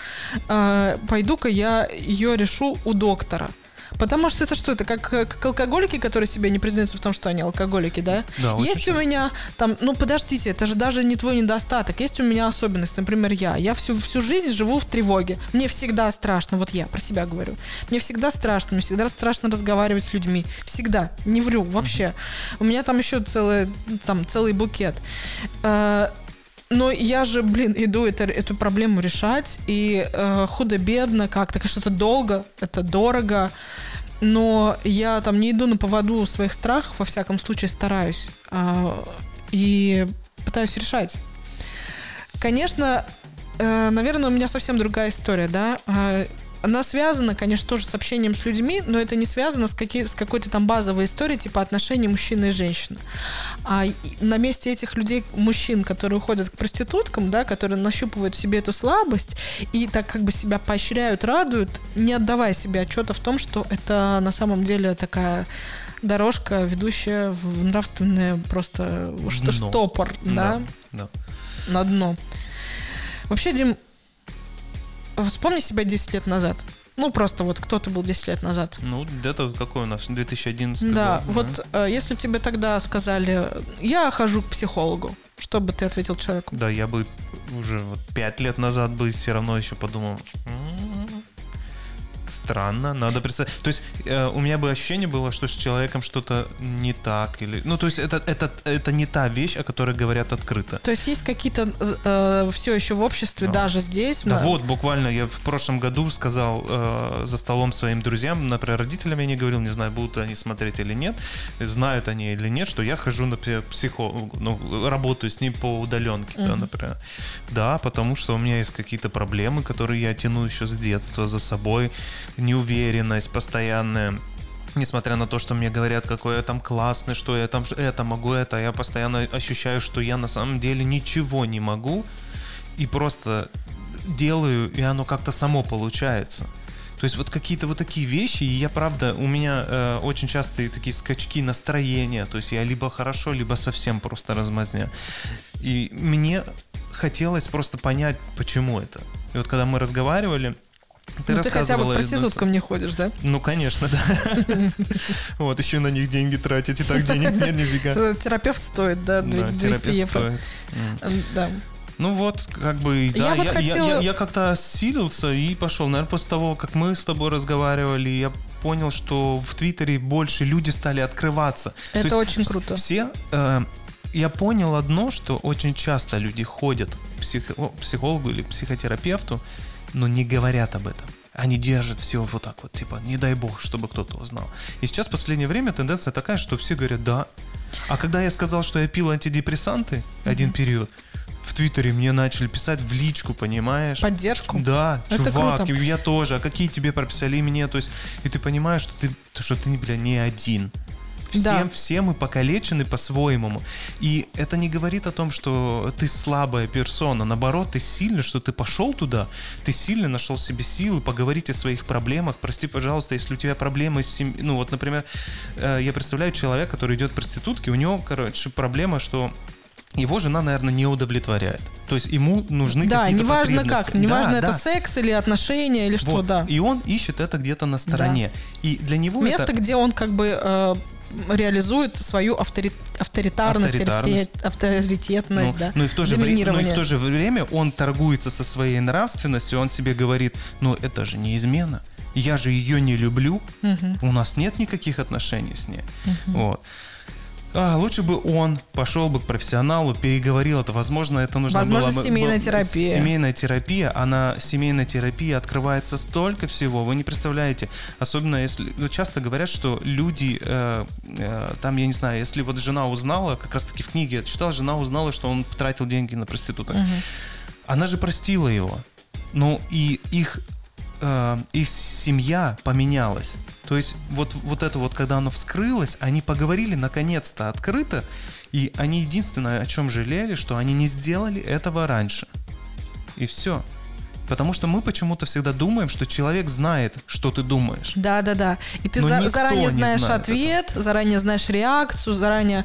э, пойду-ка я ее решу у доктора. Потому что это что? Это как, э, как алкоголики, которые себе не признаются в том, что они алкоголики, да? Да, есть у меня там, ну подождите, это же даже не твой недостаток. Есть у меня особенность, например, я. Я всю, всю жизнь живу в тревоге. Мне всегда страшно, вот я про себя говорю. Мне всегда страшно, мне всегда страшно разговаривать с людьми. Всегда. Не вру, вообще. У меня там еще целый, там, целый букет. Э, но я же, блин, иду это, эту проблему решать, и э, худо-бедно как-то, конечно, это долго, это дорого, но я там не иду на поводу своих страхов, во всяком случае стараюсь, а, и пытаюсь решать. Конечно, э, наверное, у меня совсем другая история, да. Она связана, конечно, тоже с общением с людьми, но это не связано с, какие, с какой-то там базовой историей, типа отношений мужчины и женщины. А на месте этих людей, мужчин, которые уходят к проституткам, да, которые нащупывают в себе эту слабость и так как бы себя поощряют, радуют, не отдавая себе отчета в том, что это на самом деле такая дорожка, ведущая в нравственное просто что, штопор, да, Да. на дно. Вообще, Дим, вспомни себя 10 лет назад. Ну, просто вот кто ты был 10 лет назад. Ну, где-то какой у нас, 2011 Да, год, вот э, если бы тебе тогда сказали, я хожу к психологу, что бы ты ответил человеку? Да, я бы уже вот пять лет назад бы все равно еще подумал, «М, странно, надо представить. То есть э, у меня бы ощущение было, что с человеком что-то не так. Или... Ну, то есть это, это, это не та вещь, о которой говорят открыто. То есть есть какие-то э, все еще в обществе, Да. даже здесь. Да на- вот, буквально я в прошлом году сказал э, за столом своим друзьям, например, родителям я не говорил, не знаю, будут они смотреть или нет, знают они или нет, что я хожу, например, к психологу, ну, работаю с ним по удаленке, да, Мгм. например. Да, потому что у меня есть какие-то проблемы, которые я тяну еще с детства за собой, неуверенность постоянная. Несмотря на то, что мне говорят, какой я там классный, что я там это могу, это, я постоянно ощущаю, что я на самом деле ничего не могу, и просто делаю, и оно как-то само получается. То есть вот какие-то вот такие вещи, и я правда, у меня э, очень частые такие скачки настроения, то есть я либо хорошо, либо совсем просто размазня. И мне хотелось просто понять, почему это. И вот когда мы разговаривали, ты ну, ты хотя бы к проституткам не ходишь, да? Ну, конечно, да. Вот, еще на них деньги тратить, и так денег нет нифига. Терапевт стоит, да, две- Да, 200 терапевт евро. Да. Ну вот, как бы, да, Я я, вот я, хотела- я- я как-то осилился и пошел. Наверное, после того, как мы с тобой разговаривали, я понял, что в Твиттере больше люди стали открываться. То Это есть очень круто. Все, э, я понял одно, что очень часто люди ходят к о, психологу или психотерапевту, но не говорят об этом. Они держат все вот так вот, типа, не дай бог, чтобы кто-то узнал. И сейчас в последнее время тенденция такая, что все говорят «да». А когда я сказал, что я пил антидепрессанты один период, в Твиттере мне начали писать в личку, понимаешь? Поддержку. Да, Это чувак, круто. я тоже. А какие тебе прописали мне? То есть, и ты понимаешь, что ты, что ты, бля, не один. Всем, Да. все мы покалечены по-своему. И это не говорит о том, что ты слабая персона. Наоборот, ты сильный, что ты пошел туда, ты сильно нашел себе силы поговорить о своих проблемах. Прости, пожалуйста, если у тебя проблемы с семьей. Ну, вот, например, э, я представляю человека, который идет к проститутке, у него, короче, проблема, что его жена, наверное, не удовлетворяет. То есть ему нужны Да, какие-то неважно потребности. как, неважно Да, это да. секс или отношения или что, Вот. да. И он ищет это где-то на стороне. И для него Место, это... где он как бы э, реализует свою автори- авторитарность, Авторитарность. авторитет- авторитетность, Ну, да. ну и в то же время, но и в то же время он торгуется со своей нравственностью, он себе говорит, ну это же не измена, я же ее не люблю, Мгм. у нас нет никаких отношений с ней. Вот. А, лучше бы он пошел бы к профессионалу, переговорил это. Возможно, это нужно Возможно, было бы- семейная терапия. Семейная терапия, а на семейной терапии открывается столько всего, вы не представляете. Особенно если... ну, часто говорят, что люди, э, э, там, я не знаю, если вот жена узнала, как раз-таки в книге я читал, жена узнала, что он тратил деньги на проституток. Мгм. Она же простила его. Ну и их, э, их семья поменялась. То есть вот, вот это вот, когда оно вскрылось, они поговорили наконец-то открыто, и они единственное, о чем жалели, что они не сделали этого раньше. И все. Потому что мы почему-то всегда думаем, что человек знает, что ты думаешь. Да, да, да. И ты за- заранее не знаешь знает ответ, заранее знаешь реакцию, заранее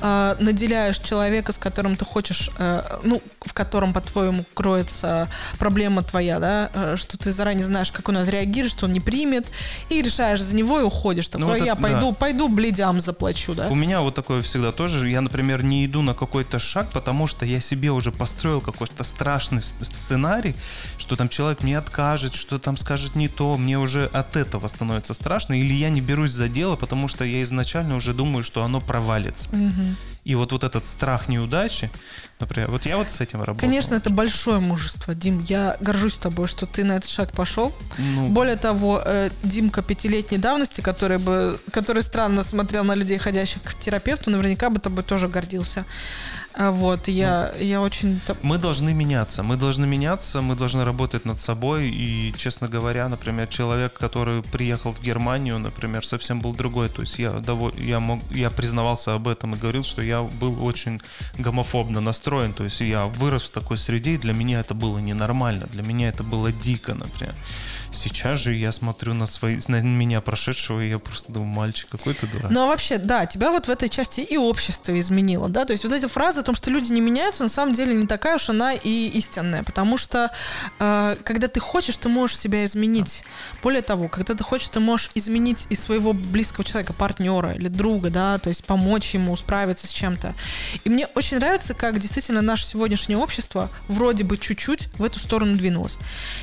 э, наделяешь человека, с которым ты хочешь, э, ну, в котором, по-твоему, кроется проблема твоя, да, э, что ты заранее знаешь, как он отреагирует, что он не примет, и решаешь за него и уходишь. Такой, Ну, вот я это- пойду, да. пойду бледям заплачу, да. У меня вот такое всегда тоже. Я, например, не иду на какой-то шаг, потому что я себе уже построил какой-то страшный сценарий, что там человек мне откажет, что там скажет не то. Мне уже от этого становится страшно. Или я не берусь за дело, потому что я изначально уже думаю, что оно провалится. Мгм. И вот, вот этот страх неудачи, например, вот я вот с этим работал. Конечно, это большое мужество, Дим. Я горжусь тобой, что ты на этот шаг пошел. Ну, Более того, э, Димка пятилетней давности, который бы, который странно смотрел на людей, ходящих к терапевту, наверняка бы тобой тоже гордился. А Вот, я, Ну. я очень... Мы должны меняться, мы должны меняться, мы должны работать над собой. И, честно говоря, например, человек, который приехал в Германию, например, совсем был другой. То есть я, доволь... я, мог... я признавался об этом и говорил, что я был очень гомофобно настроен. То есть я вырос в такой среде, и для меня это было ненормально, для меня это было дико, например. Сейчас же я смотрю на, свои... на меня прошедшего, и я просто думаю, мальчик, какой ты дурак. Ну а вообще, да, тебя вот в этой части и общество изменило, да, то есть вот эти фразы о том, что люди не меняются, на самом деле не такая уж она и истинная, потому что э, когда ты хочешь, ты можешь себя изменить. Более того, когда ты хочешь, ты можешь изменить и своего близкого человека, партнера или друга, да, то есть помочь ему справиться с чем-то. И мне очень нравится, как действительно наше сегодняшнее общество вроде бы чуть-чуть в эту сторону двинулось.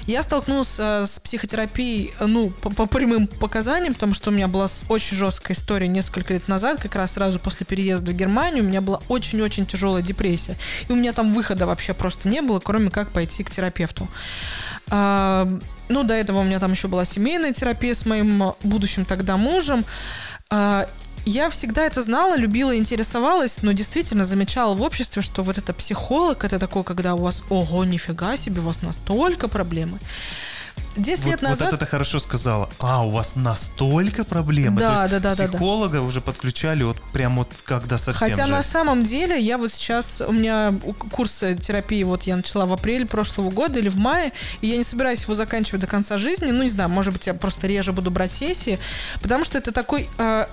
Я столкнулась э, с психотерапией, ну, по, по прямым показаниям, потому что у меня была очень жесткая история несколько лет назад, как раз сразу после переезда в Германию, у меня была очень-очень тяжелая депрессия. И у меня там выхода вообще просто не было, кроме как пойти к терапевту. А, ну, до этого у меня там еще была семейная терапия с моим будущим тогда мужем. А, я всегда это знала, любила, интересовалась, но действительно замечала в обществе, что вот это психолог, это такое, когда у вас, ого, нифига себе, у вас настолько проблемы. 10 вот, лет назад... Вот это ты хорошо сказала. А, у вас настолько проблемы. Да, То есть да, да, психолога да, да. уже подключали вот прям вот когда совсем Хотя жесть. на самом деле я вот сейчас... У меня курс терапии вот я начала в апреле прошлого года или в мае, и я не собираюсь его заканчивать до конца жизни. Ну, не знаю, может быть, я просто реже буду брать сессии, потому что это такой... Э,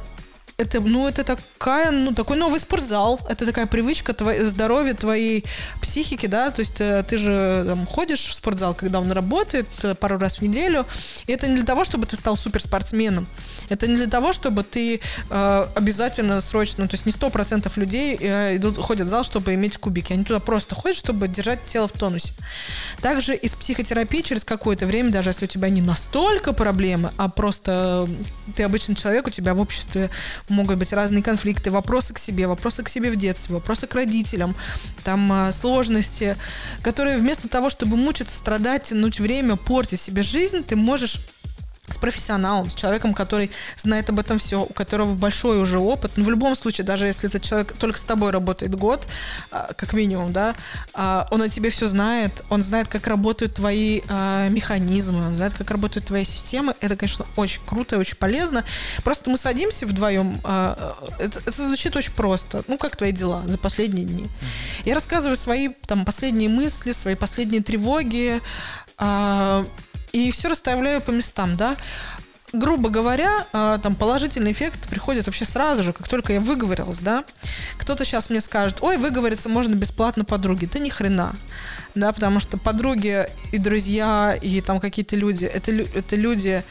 это, ну, это такая, ну, такой новый спортзал. Это такая привычка твоей, здоровья твоей психики, да, то есть э, ты же там, ходишь в спортзал, когда он работает э, пару раз в неделю. И это не для того, чтобы ты стал суперспортсменом. Это не для того, чтобы ты э, обязательно срочно, ну, то есть не сто процентов людей э, идут, ходят в зал, чтобы иметь кубики. Они туда просто ходят, чтобы держать тело в тонусе. Также из психотерапии через какое-то время, даже если у тебя не настолько проблемы, а просто ты обычный человек, у тебя в обществе могут быть разные конфликты, вопросы к себе, вопросы к себе в детстве, вопросы к родителям, там а, сложности, которые вместо того, чтобы мучиться, страдать, тянуть время, портить себе жизнь, ты можешь с профессионалом, с человеком, который знает об этом все, у которого большой уже опыт. Но ну, в любом случае, даже если этот человек только с тобой работает год, а, как минимум, да, а, он о тебе все знает, он знает, как работают твои а, механизмы, он знает, как работают твои системы. Это, конечно, очень круто и очень полезно. Просто мы садимся вдвоем, это, это звучит очень просто. Ну, как твои дела за последние дни? Я рассказываю свои там последние мысли, свои последние тревоги, и все расставляю по местам, да. Грубо говоря, а, там положительный эффект приходит вообще сразу же, как только я выговорилась, да. Кто-то сейчас мне скажет, ой, выговориться можно бесплатно подруге. Да ни хрена, да, потому что подруги и друзья, и там какие-то люди, это, это люди,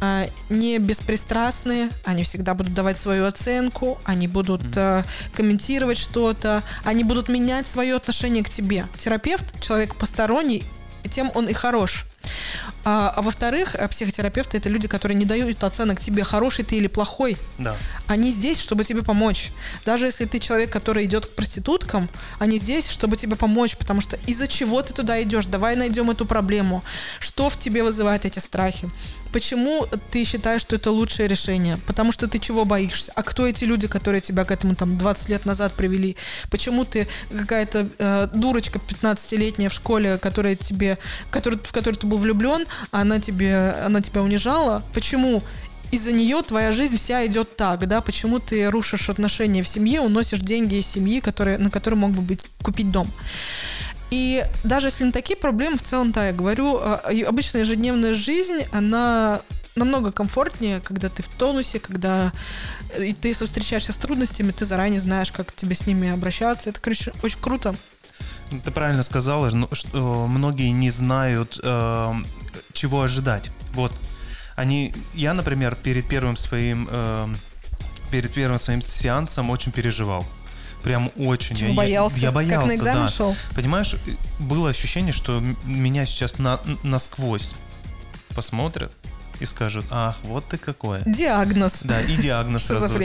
а, не беспристрастные, они всегда будут давать свою оценку, они будут mm-hmm. комментировать что-то, они будут менять свое отношение к тебе. Терапевт, человек посторонний, тем он и хорош. А, а во-вторых, э, психотерапевты это люди, которые не дают оценок тебе, хороший ты или плохой. Да. Они здесь, чтобы тебе помочь. Даже если ты человек, который идет к проституткам, они здесь, чтобы тебе помочь, потому что из-за чего ты туда идешь? Давай найдем эту проблему. Что в тебе вызывает эти страхи? Почему ты считаешь, что это лучшее решение? Потому что ты чего боишься? А кто эти люди, которые тебя к этому там 20 лет назад привели? Почему ты какая-то э, дурочка 15-летняя в школе, которая тебе, который, в которую ты был влюблен, она тебе, она тебя унижала? Почему? из-за нее твоя жизнь вся идет так, да, почему ты рушишь отношения в семье, уносишь деньги из семьи, которые, на которые мог бы быть, купить дом. И даже если не такие проблемы, в целом, да, я говорю, а, обычная ежедневная жизнь, она намного комфортнее, когда ты в тонусе, когда э, и ты встречаешься с трудностями, ты заранее знаешь, как тебе с ними обращаться. Это, короче, очень круто. Ты правильно сказала, что многие не знают, э, чего ожидать. Вот. Они, я, например, перед первым своим, э, перед первым своим сеансом очень переживал. Прям очень. Чего я, боялся? Я, я боялся, Как на экзамен да. шел? Понимаешь, было ощущение, что меня сейчас на, насквозь посмотрят и скажут, ах, вот ты какой. Диагноз. Да, и диагноз сразу.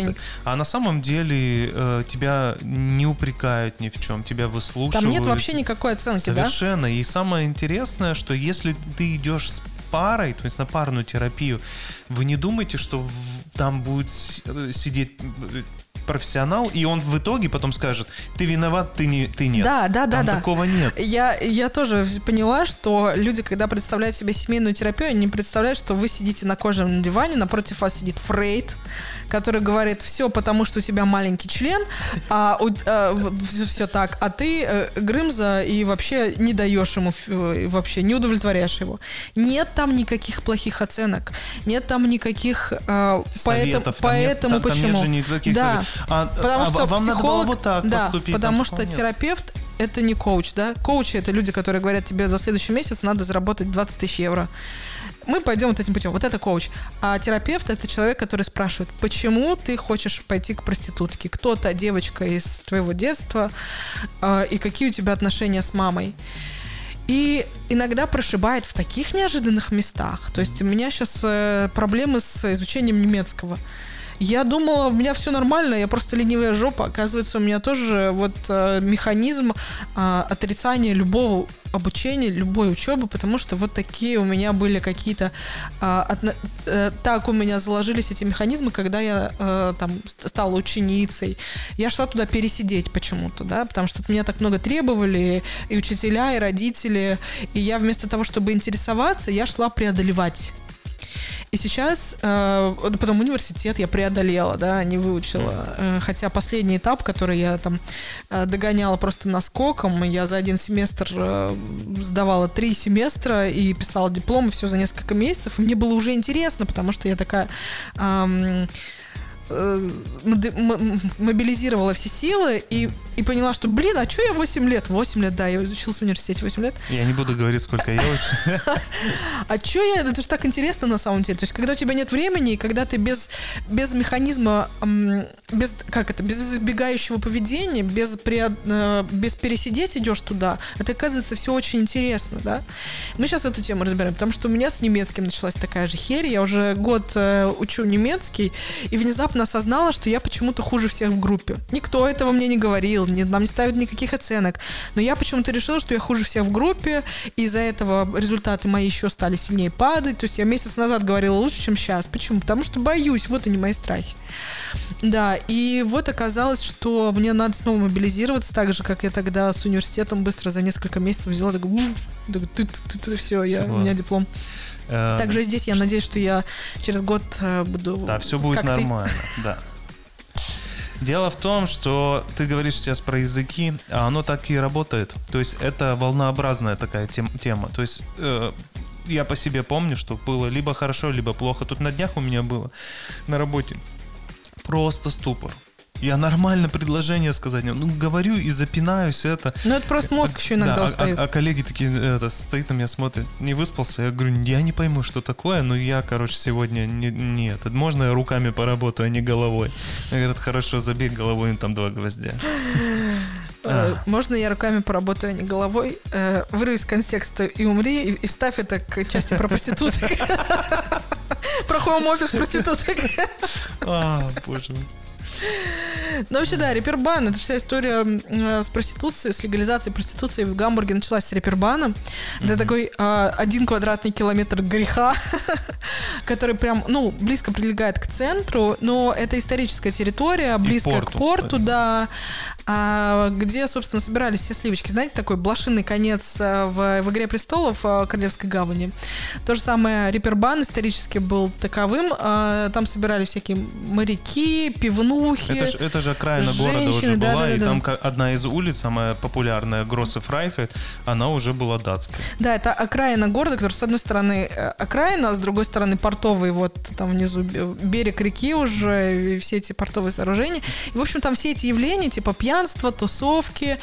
А на самом деле э, тебя не упрекают ни в чем, тебя выслушивают. Там нет вообще никакой оценки, Совершенно. да? Совершенно. И самое интересное, что если ты идешь с парой, то есть на парную терапию, вы не думайте, что там будет э, сидеть э, профессионал, и он в итоге потом скажет, ты виноват, ты, не, ты нет. Да, да, да. Там да. такого нет. Я, я тоже поняла, что люди, когда представляют себе семейную терапию, они представляют, что вы сидите на кожаном диване, напротив вас сидит Фрейд, который говорит, все потому, что у тебя маленький член, а, а все так, а ты э, Грымза и вообще не даешь ему, э, вообще не удовлетворяешь его. Нет там никаких плохих оценок, нет там никаких... Э, Советов, поэтому, там поэтому нет, почему? Там нет же никаких да, а, потому а, что вам психолог, надо было вот так да, поступить. потому что нет. терапевт это не коуч, да? Коучи это люди, которые говорят тебе за следующий месяц надо заработать 20 тысяч евро. Мы пойдем вот этим путем. Вот это коуч. А терапевт это человек, который спрашивает, почему ты хочешь пойти к проститутке? Кто та девочка из твоего детства? Э, и какие у тебя отношения с мамой? И иногда прошибает в таких неожиданных местах. То есть у меня сейчас э, проблемы с изучением немецкого. Я думала, у меня все нормально, я просто ленивая жопа. Оказывается, у меня тоже вот э, механизм э, отрицания любого обучения, любой учебы, потому что вот такие у меня были какие-то... Э, отно, э, так у меня заложились эти механизмы, когда я э, там стала ученицей. Я шла туда пересидеть почему-то, да, потому что от меня так много требовали, и учителя, и родители. И я вместо того, чтобы интересоваться, я шла преодолевать и сейчас, э, потом университет я преодолела, да, не выучила. Э, хотя последний этап, который я там э, догоняла просто наскоком, я за один семестр э, сдавала три семестра и писала диплом, все за несколько месяцев. И мне было уже интересно, потому что я такая... Э, мобилизировала все силы и, и поняла, что, блин, а что я 8 лет? 8 лет, да, я учился в университете 8 лет. Я не буду говорить, сколько я учился. А что я? Это же так интересно на самом деле. То есть, когда у тебя нет времени, и когда ты без, без механизма, без, как это, без избегающего поведения, без, э, без пересидеть идешь туда, это оказывается все очень интересно, да? Мы сейчас эту тему разбираем, потому что у меня с немецким началась такая же херь. Я уже год э, учу немецкий, и внезапно осознала, что я почему-то хуже всех в группе. Никто этого мне не говорил, не, нам не ставят никаких оценок. Но я почему-то решила, что я хуже всех в группе, и из-за этого результаты мои еще стали сильнее падать. То есть я месяц назад говорила лучше, чем сейчас. Почему? Потому что боюсь, вот они мои страхи. Да, и вот оказалось, что мне надо снова мобилизироваться, так же, как я тогда с университетом быстро за несколько месяцев взяла, такой, ты, ты, ты, ты, все, я, у меня диплом. Э, Также здесь я надеюсь, что я через год э, буду... Да, все будет нормально, да. Дело в том, что ты говоришь сейчас про языки, а оно так и работает. То есть это волнообразная такая тем, тема. То есть э, я по себе помню, что было либо хорошо, либо плохо. Тут на днях у меня было на работе просто ступор. Я нормально предложение сказать. Ну, говорю и запинаюсь это. Ну, это просто мозг еще иногда да, устает. А, а, коллеги такие, это, стоит на меня, смотрит, не выспался. Я говорю, я не пойму, что такое, но я, короче, сегодня не, нет. Можно я руками поработаю, а не головой? Я говорят, хорошо, забей головой, там два гвоздя. Э, можно я руками поработаю, а не головой? Э, вырви из контекста и умри, и вставь это к части про проституток. Про хоум-офис проституток. А, боже мой. Ну, вообще, да, репербан, это вся история э, с проституцией, с легализацией проституции в Гамбурге началась с репербана. Это такой э, один квадратный километр греха, который прям, ну, близко прилегает к центру, но это историческая территория, близко к порту, да, а, где, собственно, собирались все сливочки. Знаете, такой блошиный конец э, в, в «Игре престолов» Королевской гавани. То же самое репербан исторически был таковым. Там собирались всякие моряки, пивну, шлюхи. Это, ж, это же окраина женщины, города уже да, была, да, да, и да. там одна из улиц, самая популярная, Гроссе Фрайхет, она уже была датская. Да, это окраина города, который с одной стороны э, окраина, а с другой стороны портовый, вот там внизу берег реки уже, и все эти портовые сооружения. И, в общем, там все эти явления, типа пьянство, тусовки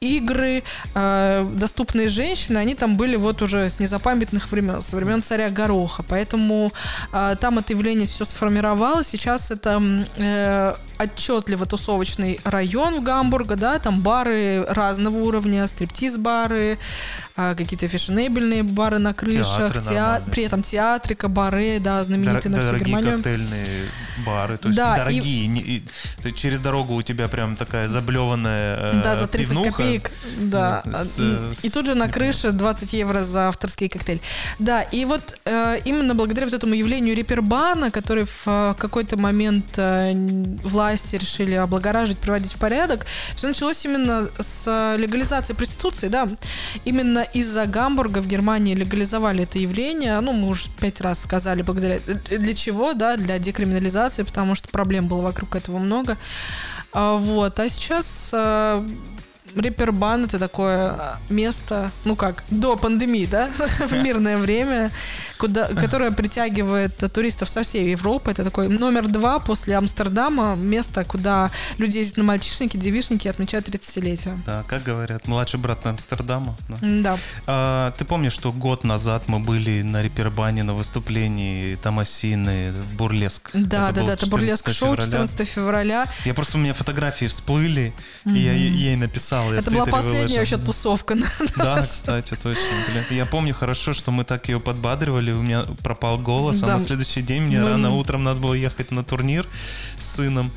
игры, э, доступные женщины, они там были вот уже с незапамятных времен, со времен царя Гороха. Поэтому э, там это явление все сформировалось. Сейчас это э, отчетливо тусовочный район в Гамбурга, да, там бары разного уровня, стриптиз-бары, э, какие-то фешенебельные бары на крышах, театры, при этом театры, кабары, да, знаменитые Дор- на всю Германию. коктейльные бары, то есть да, дорогие. И... Не, и, через дорогу у тебя прям такая заблеванная э, да, за 30 пивнуха. Копеек, да. С, и, и тут же на крыше 20 евро за авторский коктейль. Да, и вот э, именно благодаря вот этому явлению репербана, который в э, какой-то момент э, власти решили облагораживать, приводить в порядок, все началось именно с легализации проституции, да. Именно из-за Гамбурга в Германии легализовали это явление, ну, мы уже пять раз сказали, благодаря для чего, да, для декриминализации, потому что проблем было вокруг этого много. А, вот, а сейчас Репербан это такое а, место, ну как, до пандемии, да, в мирное время, куда, которое притягивает туристов со всей Европы. Это такой номер два после Амстердама, место, куда люди ездят на мальчишники, девишники отмечают 30-летие. Да, как говорят, младший брат Амстердама. Да. Да. А, ты помнишь, что год назад мы были на Репербане на выступлении Томасины Бурлеск? Да, Это да, да, это бурлеск 14 шоу февраля. 14 февраля. Я просто, у меня фотографии всплыли, и я ей написал. Я в Это была последняя выложил. вообще тусовка. Да, кстати, точно. Блин. Я помню хорошо, что мы так ее подбадривали, у меня пропал голос, а Да. на следующий день мне Мы- рано утром надо было ехать на турнир с сыном.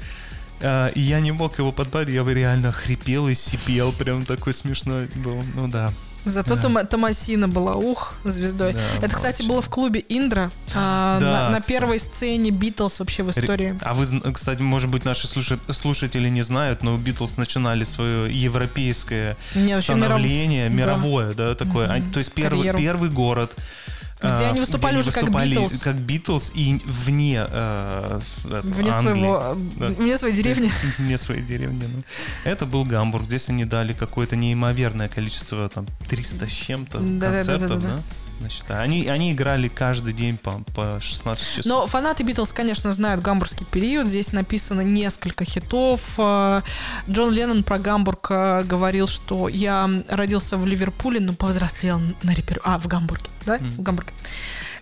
А, И я не мог его подбадривать, я реально хрипел и сипел, прям такой смешной был. Ну да. Зато Да. Тома- Томасина была, ух, звездой. Да, Это, кстати, было в клубе Индра а, Да, на, на кстати. первой сцене Битлз вообще в истории. А вы, кстати, может быть, наши слуша- слушатели не знают, но Битлз начинали свое европейское Не, вообще миров- становление, да. мировое, да, такое. Они- То есть первый, Карьеру. первый город, Где а, они выступали уже как выступали Битлз. как Битлз и вне, э, э, Вне Англии. своего, Да. вне своей деревни. Вне своей деревни. ну. Это был Гамбург. Здесь они дали какое-то неимоверное количество, там, 300 с чем-то Да-да-да-да-да-да. концертов, да? Значит, они, они играли каждый день по, по 16 часов. Но фанаты Битлз, конечно, знают гамбургский период. Здесь написано несколько хитов. Э, Джон Леннон про Гамбург э, говорил, что я родился в Ливерпуле, но повзрослел на репер... А, в Гамбурге, да? Мгм. В Гамбурге.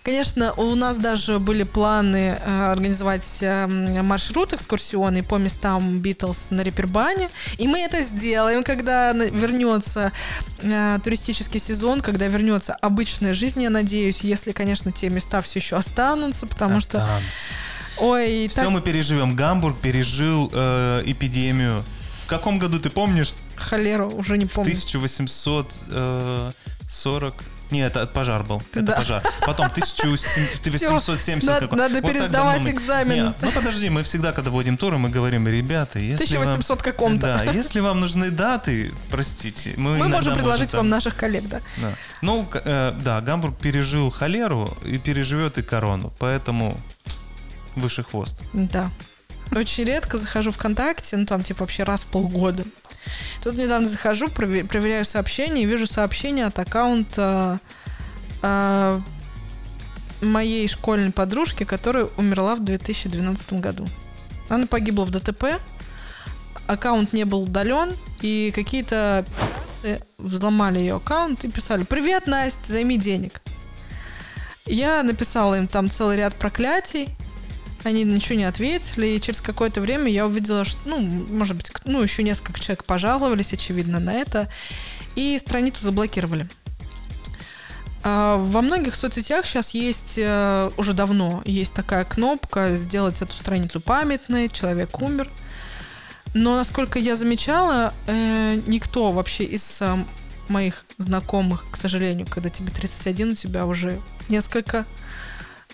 Конечно, у нас даже были планы э, организовать э, маршрут экскурсионный по местам Битлз на Репербане. И мы это сделаем, когда вернется э, туристический сезон, когда вернется обычная жизнь, я надеюсь, если, конечно, те места все еще останутся, потому что, Останется. ой, Все так мы переживем. Гамбург пережил э, эпидемию. В каком году ты помнишь? холеру уже не помню. 1840. Не, это пожар был. Это Да. пожар. Потом 1870 Надо- какой. надо Вот пересдавать экзамен. Не, ну подожди, мы всегда, когда водим туры, мы говорим, ребята, если 1800 вам... каком-то. Да, если вам нужны даты, простите, мы, Мы можем предложить там- вам наших коллег, да. Да. Ну, э, да, Гамбург пережил холеру и переживет и корону, поэтому выше хвост. Да. Очень редко захожу ВКонтакте, ну там типа вообще раз в полгода. Тут недавно захожу, прове- проверяю сообщения и вижу сообщение от аккаунта э, моей школьной подружки, которая умерла в 2012 году. Она погибла в ДТП, аккаунт не был удален, и какие-то взломали ее аккаунт и писали «Привет, Настя, займи денег». Я написала им там целый ряд проклятий, они ничего не ответили, и через какое-то время я увидела, что, ну, может быть, ну, еще несколько человек пожаловались, очевидно, на это, и страницу заблокировали. А, Во многих соцсетях сейчас есть, э, уже давно, есть такая кнопка «Сделать эту страницу памятной», «Человек умер». Но, насколько я замечала, э, никто вообще из э, моих знакомых, к сожалению, когда тебе 31, у тебя уже несколько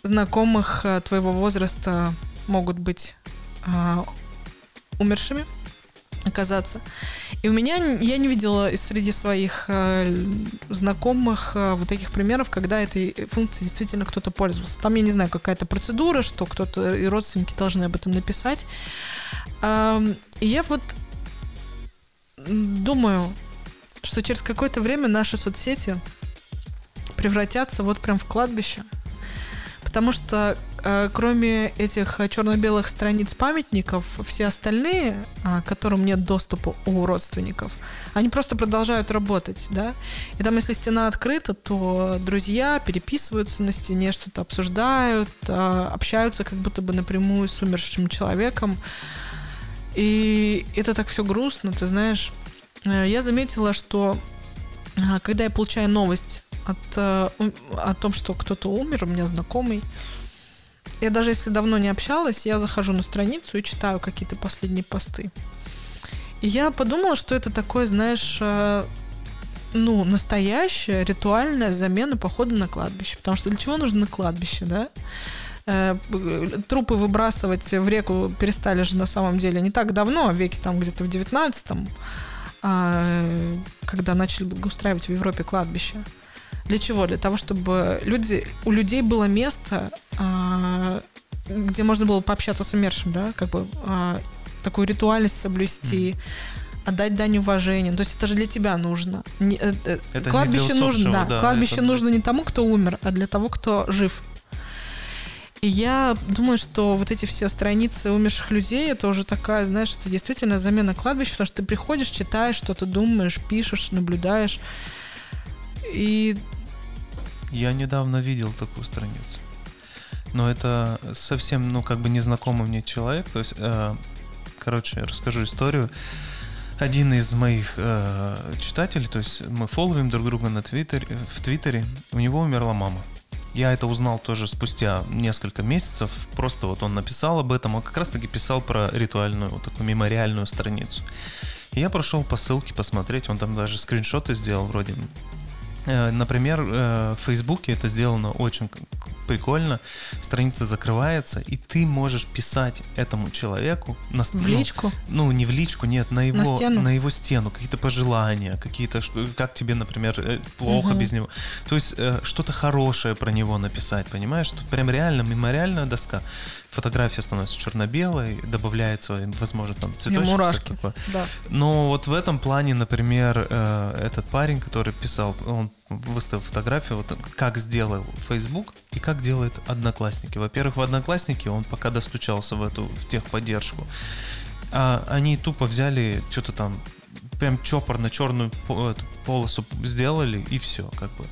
знакомых э, твоего возраста могут быть а, умершими оказаться. И у меня я не видела среди своих л- знакомых э, вот таких примеров, когда этой функцией действительно кто-то пользовался. Там, я не знаю, какая-то процедура, что кто-то и родственники должны об этом написать. Ам, И я вот думаю, что через какое-то время наши соцсети превратятся вот прям в кладбище. Потому что э, кроме этих э, черно-белых страниц памятников, все остальные, а, которым нет доступа у родственников, они просто продолжают работать, да. И там, если стена открыта, то друзья переписываются на стене, что-то обсуждают, а, общаются как будто бы напрямую с умершим человеком. И это так все грустно, ты знаешь. Э, Я заметила, что а, когда я получаю новость от, э, о том, что кто-то умер, у меня знакомый, я даже если давно не общалась, я захожу на страницу и читаю какие-то последние посты. И я подумала, что это такое, знаешь, э, ну, настоящая ритуальная замена похода на кладбище. Потому что для чего нужно кладбище, да? Э, Трупы выбрасывать в реку перестали же на самом деле не так давно, а в веке там где-то в 19-м, а, когда начали благоустраивать в Европе кладбища. Для чего? Для того, чтобы люди, у людей было место, а, где можно было пообщаться с умершим, да, как бы а, такую ритуальность соблюсти, отдать дань уважения. То есть это же для тебя нужно. Не, э, э, Это не кладбище для нужно, да, да, кладбище это- нужно не тому, кто умер, а для того, кто жив. И я думаю, что вот эти все страницы умерших людей, это уже такая, знаешь, это действительно замена кладбища, потому что ты приходишь, читаешь, что-то думаешь, пишешь, наблюдаешь. И Я недавно видел такую страницу. Но это совсем, ну, как бы незнакомый мне человек. То есть, э, короче, расскажу историю. Один из моих э, читателей, то есть мы фолловим друг друга на Твиттере, в Твиттере, у него умерла мама. Я это узнал тоже спустя несколько месяцев. Просто вот он написал об этом. Он как раз таки писал про ритуальную, вот такую мемориальную страницу. И я прошел по ссылке посмотреть. Он там даже скриншоты сделал вроде. Э, Например, э, в Фейсбуке это сделано очень прикольно. Страница закрывается, и ты можешь писать этому человеку на в ну, личку. ну, не в личку, нет, на его, стену? его стену, какие-то пожелания, какие-то, как тебе, например, э, плохо Мгм. без него. То есть что-то хорошее про него написать, понимаешь? Тут прям реально мемориальная доска. Фотография становится черно-белой, добавляется, возможно, там цветочек. мурашки. такое. Да. Но вот в этом плане, например, э, этот парень, который писал, он выставил фотографию, вот как сделал Facebook и как делает Одноклассники. Во-первых, в Одноклассники он пока достучался в эту в техподдержку. А они тупо взяли что-то там, прям чопорно черную полосу сделали и все, как бы.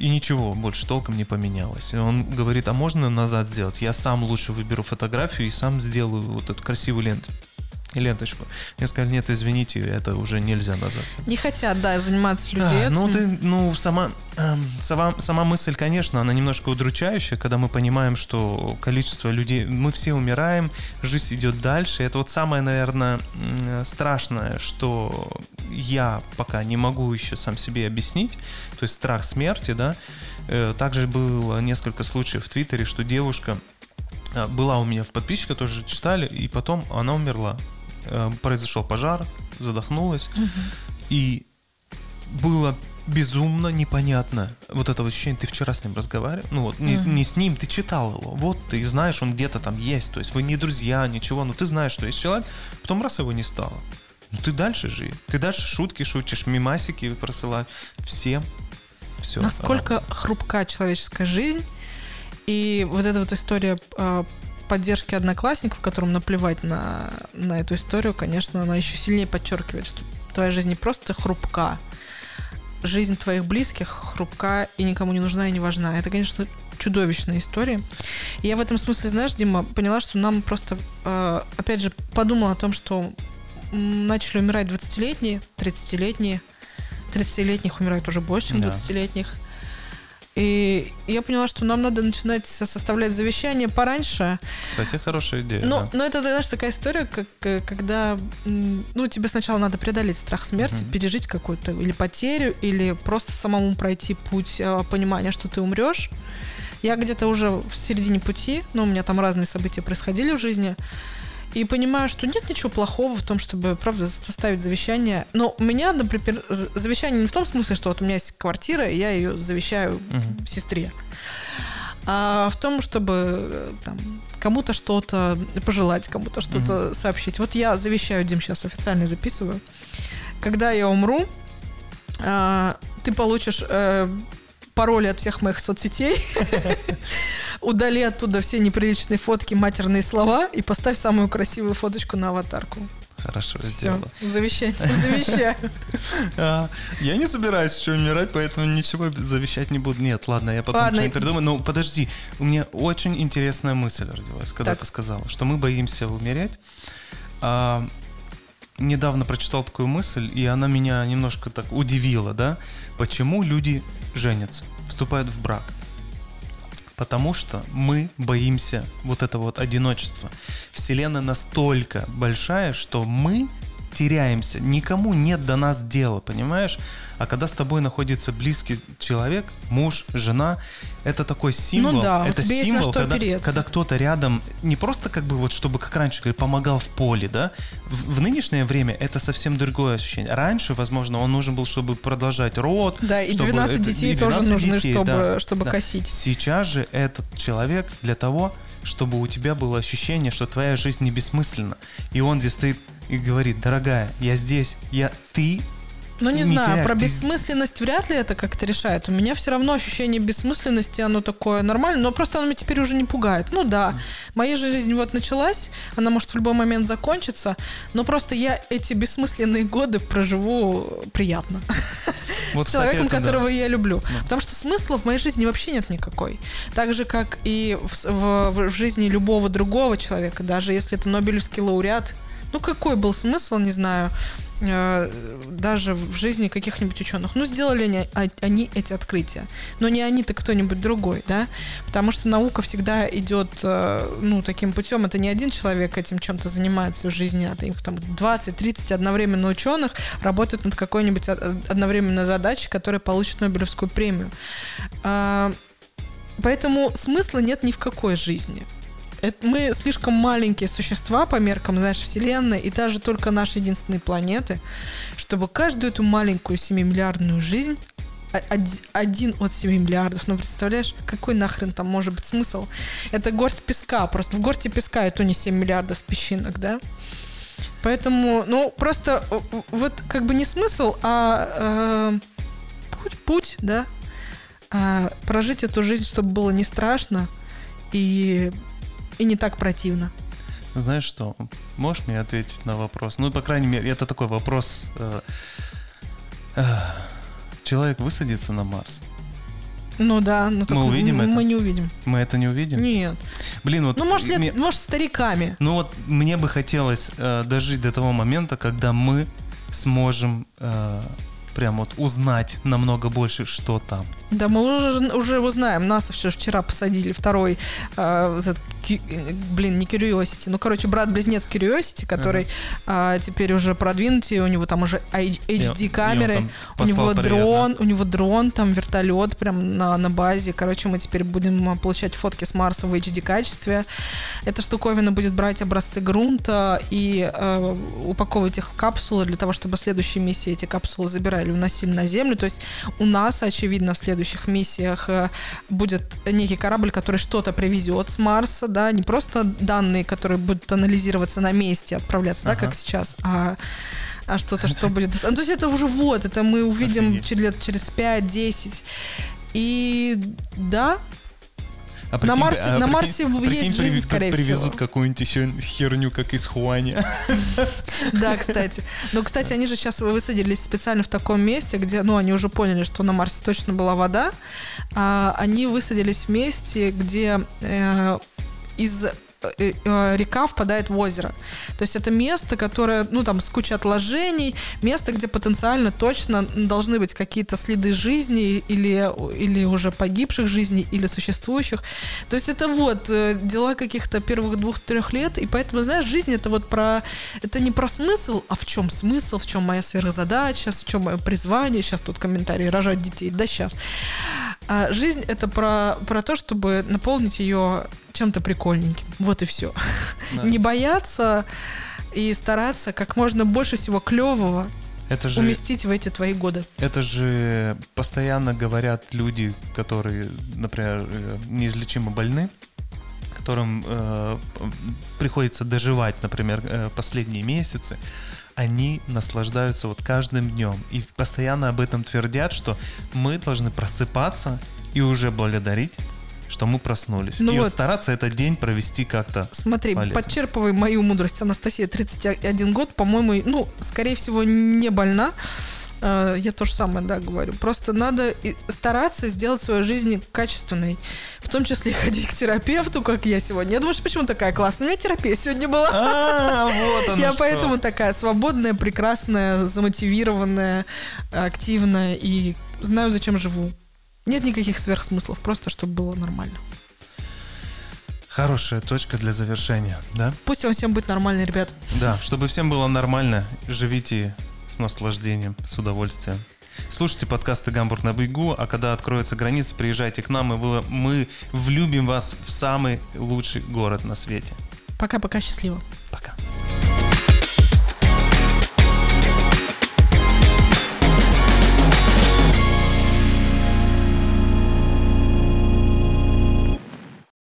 И ничего больше толком не поменялось. И он говорит, а можно назад сделать? Я сам лучше выберу фотографию и сам сделаю вот эту красивую ленту. ленточку. Мне сказали, нет, извините, это уже нельзя назад. Не хотят, да, заниматься люди А, ну, ты, ну, сама, эм, сама, сама мысль, конечно, она немножко удручающая, когда мы понимаем, что количество людей, мы все умираем, жизнь идет дальше. Это вот самое, наверное, страшное, что я пока не могу еще сам себе объяснить, то есть страх смерти, да. Э, Также было несколько случаев в Твиттере, что девушка э, была у меня в подписчиках, тоже читали, и потом она умерла. Э, Произошел пожар, задохнулась, и было безумно непонятно. Вот это вот ощущение, ты вчера с ним разговаривал, ну вот, не, Мгм. не с ним, ты читал его, вот ты знаешь, он где-то там есть, то есть вы не друзья, ничего, но ты знаешь, что есть человек, потом раз его не стало. Ну ты дальше живи, ты дальше шутки шутишь, мимасики просылаешь всем. Все. Насколько хрупка человеческая жизнь. И вот эта вот история э, поддержки одноклассников, которым наплевать на, на эту историю, конечно, она еще сильнее подчеркивает, что твоя жизнь не просто хрупка, жизнь твоих близких хрупка и никому не нужна и не важна. Это, конечно, чудовищная история. И я в этом смысле, знаешь, Дима, поняла, что нам просто, э, опять же, подумала о том, что начали умирать 20-летние, 30-летние. 30-летних умирает уже больше, чем Да. 20-летних. И я поняла, что нам надо начинать со- составлять завещание пораньше. Кстати, хорошая идея. Но, да. но это, знаешь, такая история, как, э, когда ну, тебе сначала надо преодолеть страх смерти, Мгм. пережить какую-то или потерю, или просто самому пройти путь э, понимания, что ты умрешь. Я где-то уже в середине пути, ну, у меня там разные события происходили в жизни, и понимаю, что нет ничего плохого в том, чтобы, правда, составить завещание. Но у меня, например, завещание не в том смысле, что вот у меня есть квартира, и я ее завещаю Мгм. сестре. А в том, чтобы э, там, кому-то что-то пожелать, кому-то что-то сообщить. Вот я завещаю, Дим, сейчас официально записываю. Когда я умру, а, ты получишь э, пароли от всех моих соцсетей, удали оттуда все неприличные фотки, матерные слова и поставь самую красивую фоточку на аватарку. Хорошо Все, сделала. завещание, завещаю. А, я не собираюсь еще умирать, поэтому ничего завещать не буду. Нет, ладно, я потом что-нибудь придумаю. Ну, подожди, у меня очень интересная мысль родилась, когда ты сказала, что мы боимся умереть. А, недавно прочитал такую мысль, и она меня немножко так удивила, да? Почему люди женятся, вступают в брак? Потому что мы боимся вот этого вот одиночества. Вселенная настолько большая, что мы теряемся. Никому нет до нас дела, понимаешь? А когда с тобой находится близкий человек, муж, жена, это такой символ. Ну да, это символ, когда, опереться. когда кто-то рядом, не просто как бы вот, чтобы, как раньше говорили, помогал в поле, да? В, в нынешнее время это совсем другое ощущение. Раньше, возможно, он нужен был, чтобы продолжать род. Да, и чтобы 12 это- детей и тоже 12 нужны, детей, чтобы, да, чтобы да. косить. Сейчас же этот человек для того, чтобы у тебя было ощущение, что твоя жизнь не бессмысленна. И он здесь стоит и говорит, дорогая, я здесь, я, ты Ну, не, Не знаю, теряй, про ты- бессмысленность вряд ли это как-то решает. У меня все равно ощущение бессмысленности, оно такое нормальное, но просто оно меня теперь уже не пугает. Ну да, моя жизнь вот началась, она может в любой момент закончиться, но просто я эти бессмысленные годы проживу приятно. Вот, с кстати, человеком, да. которого я люблю. Ну. Потому что смысла в моей жизни вообще нет никакой. Так же, как и в, в- в жизни любого другого человека, даже если это Нобелевский лауреат. Ну, какой был смысл, не знаю, э, даже в жизни каких-нибудь ученых. Ну, сделали они, а- они эти открытия. Но не они-то кто-нибудь другой, да? Потому что наука всегда идет, э, ну, таким путем. Это не один человек этим чем-то занимается в жизни, а их там 20-30 одновременно ученых работают над какой-нибудь одновременной задачей, которая получит Нобелевскую премию. А, Поэтому смысла нет ни в какой жизни. Это мы слишком маленькие существа по меркам, знаешь, Вселенной и даже только нашей единственной планеты, чтобы каждую эту маленькую 7-миллиардную жизнь оди- один от 7 миллиардов. Ну, представляешь, какой нахрен там может быть смысл? Это горсть песка. Просто в горсти песка это не 7 миллиардов песчинок, да? Поэтому, ну, просто э, вот как бы не смысл, а э, путь, путь, да? А, прожить эту жизнь, чтобы было не страшно и, и не так противно. Знаешь что, можешь мне ответить на вопрос? Ну, по крайней мере, это такой вопрос. э, э, Человек высадится на Марс. Ну да, но только увидим м- это? мы не увидим. Мы это не увидим? Нет. Блин, вот... Ну, может, лет, мне- может, стариками. Ну вот мне бы хотелось э, дожить до того момента, когда мы сможем э, прям вот узнать намного больше, что там. Да, мы уже, уже узнаем. Нас все вчера посадили второй, э, этот э, блин, не Curiosity, ну, короче, брат-близнец Curiosity, который а, теперь уже продвинутый, у него там уже HD-камеры, у него привет, дрон, у него дрон, там вертолет прям на, на базе. Короче, мы теперь будем а, получать фотки с Марса в HD качестве. Эта штуковина будет брать образцы грунта и э, упаковывать их в капсулы для того, чтобы следующие миссии эти капсулы забирали и уносили на Землю. То есть у нас, очевидно, в следующих миссиях э, будет некий корабль, который что-то привезет с Марса, да, не просто данные, которые будут анализироваться на месте, отправляться, да, Ага. как сейчас, а а что-то, что будет... Ну, то есть это уже вот, это мы увидим через лет через 5-10. И да, А На Марсе- а на прикинь- Марсе есть прикинь, жизнь, приви- скорее Привезут всего. какую-нибудь еще херню, как из Хуани. да, кстати. Но, кстати, они же сейчас высадились специально в таком месте, где, ну, они уже поняли, что на Марсе точно была вода. А, они высадились в месте, где э, из река впадает в озеро. То есть это место, которое, ну, там, с кучей отложений, место, где потенциально точно должны быть какие-то следы жизни или, или уже погибших жизней, или существующих. То есть это вот э, дела каких-то первых двух-трех лет, и поэтому, знаешь, жизнь это вот про... Это не про смысл, а в чем смысл, в чем моя сверхзадача, в чем мое призвание. Сейчас тут комментарии, рожать детей, да, сейчас. А жизнь это про, про то, чтобы наполнить ее чем-то прикольненьким. Вот и все. Да. Не бояться и стараться как можно больше всего клевого Это же, уместить в эти твои годы. это же постоянно говорят люди, которые, например, э, неизлечимо больны, которым э, приходится доживать, например, э, последние месяцы, они наслаждаются вот каждым днем и постоянно об этом твердят, что мы должны просыпаться и уже благодарить, что мы проснулись. Ну и вот стараться этот день провести как-то. Смотри, Полезно. подчерпывай мою мудрость. Анастасия, 31 год, по-моему, ну, скорее всего, не больна. Э, Я то же самое, да, говорю. Просто надо стараться сделать свою жизнь качественной. В том числе ходить к терапевту, как я сегодня. Я думаю, что почему такая классная? У меня терапия сегодня была. А, вот оно Я что. поэтому такая свободная, прекрасная, замотивированная, активная и знаю, зачем живу. Нет никаких сверхсмыслов, просто чтобы было нормально. Хорошая точка для завершения, да? Пусть вам всем будет нормально, ребят. Да, чтобы всем было нормально, живите с наслаждением, с удовольствием. Слушайте подкасты «Гамбург на бегу», а когда откроются границы, приезжайте к нам, и вы, мы влюбим вас в самый лучший город на свете. Пока-пока, счастливо. Пока. -пока, счастливо. Пока.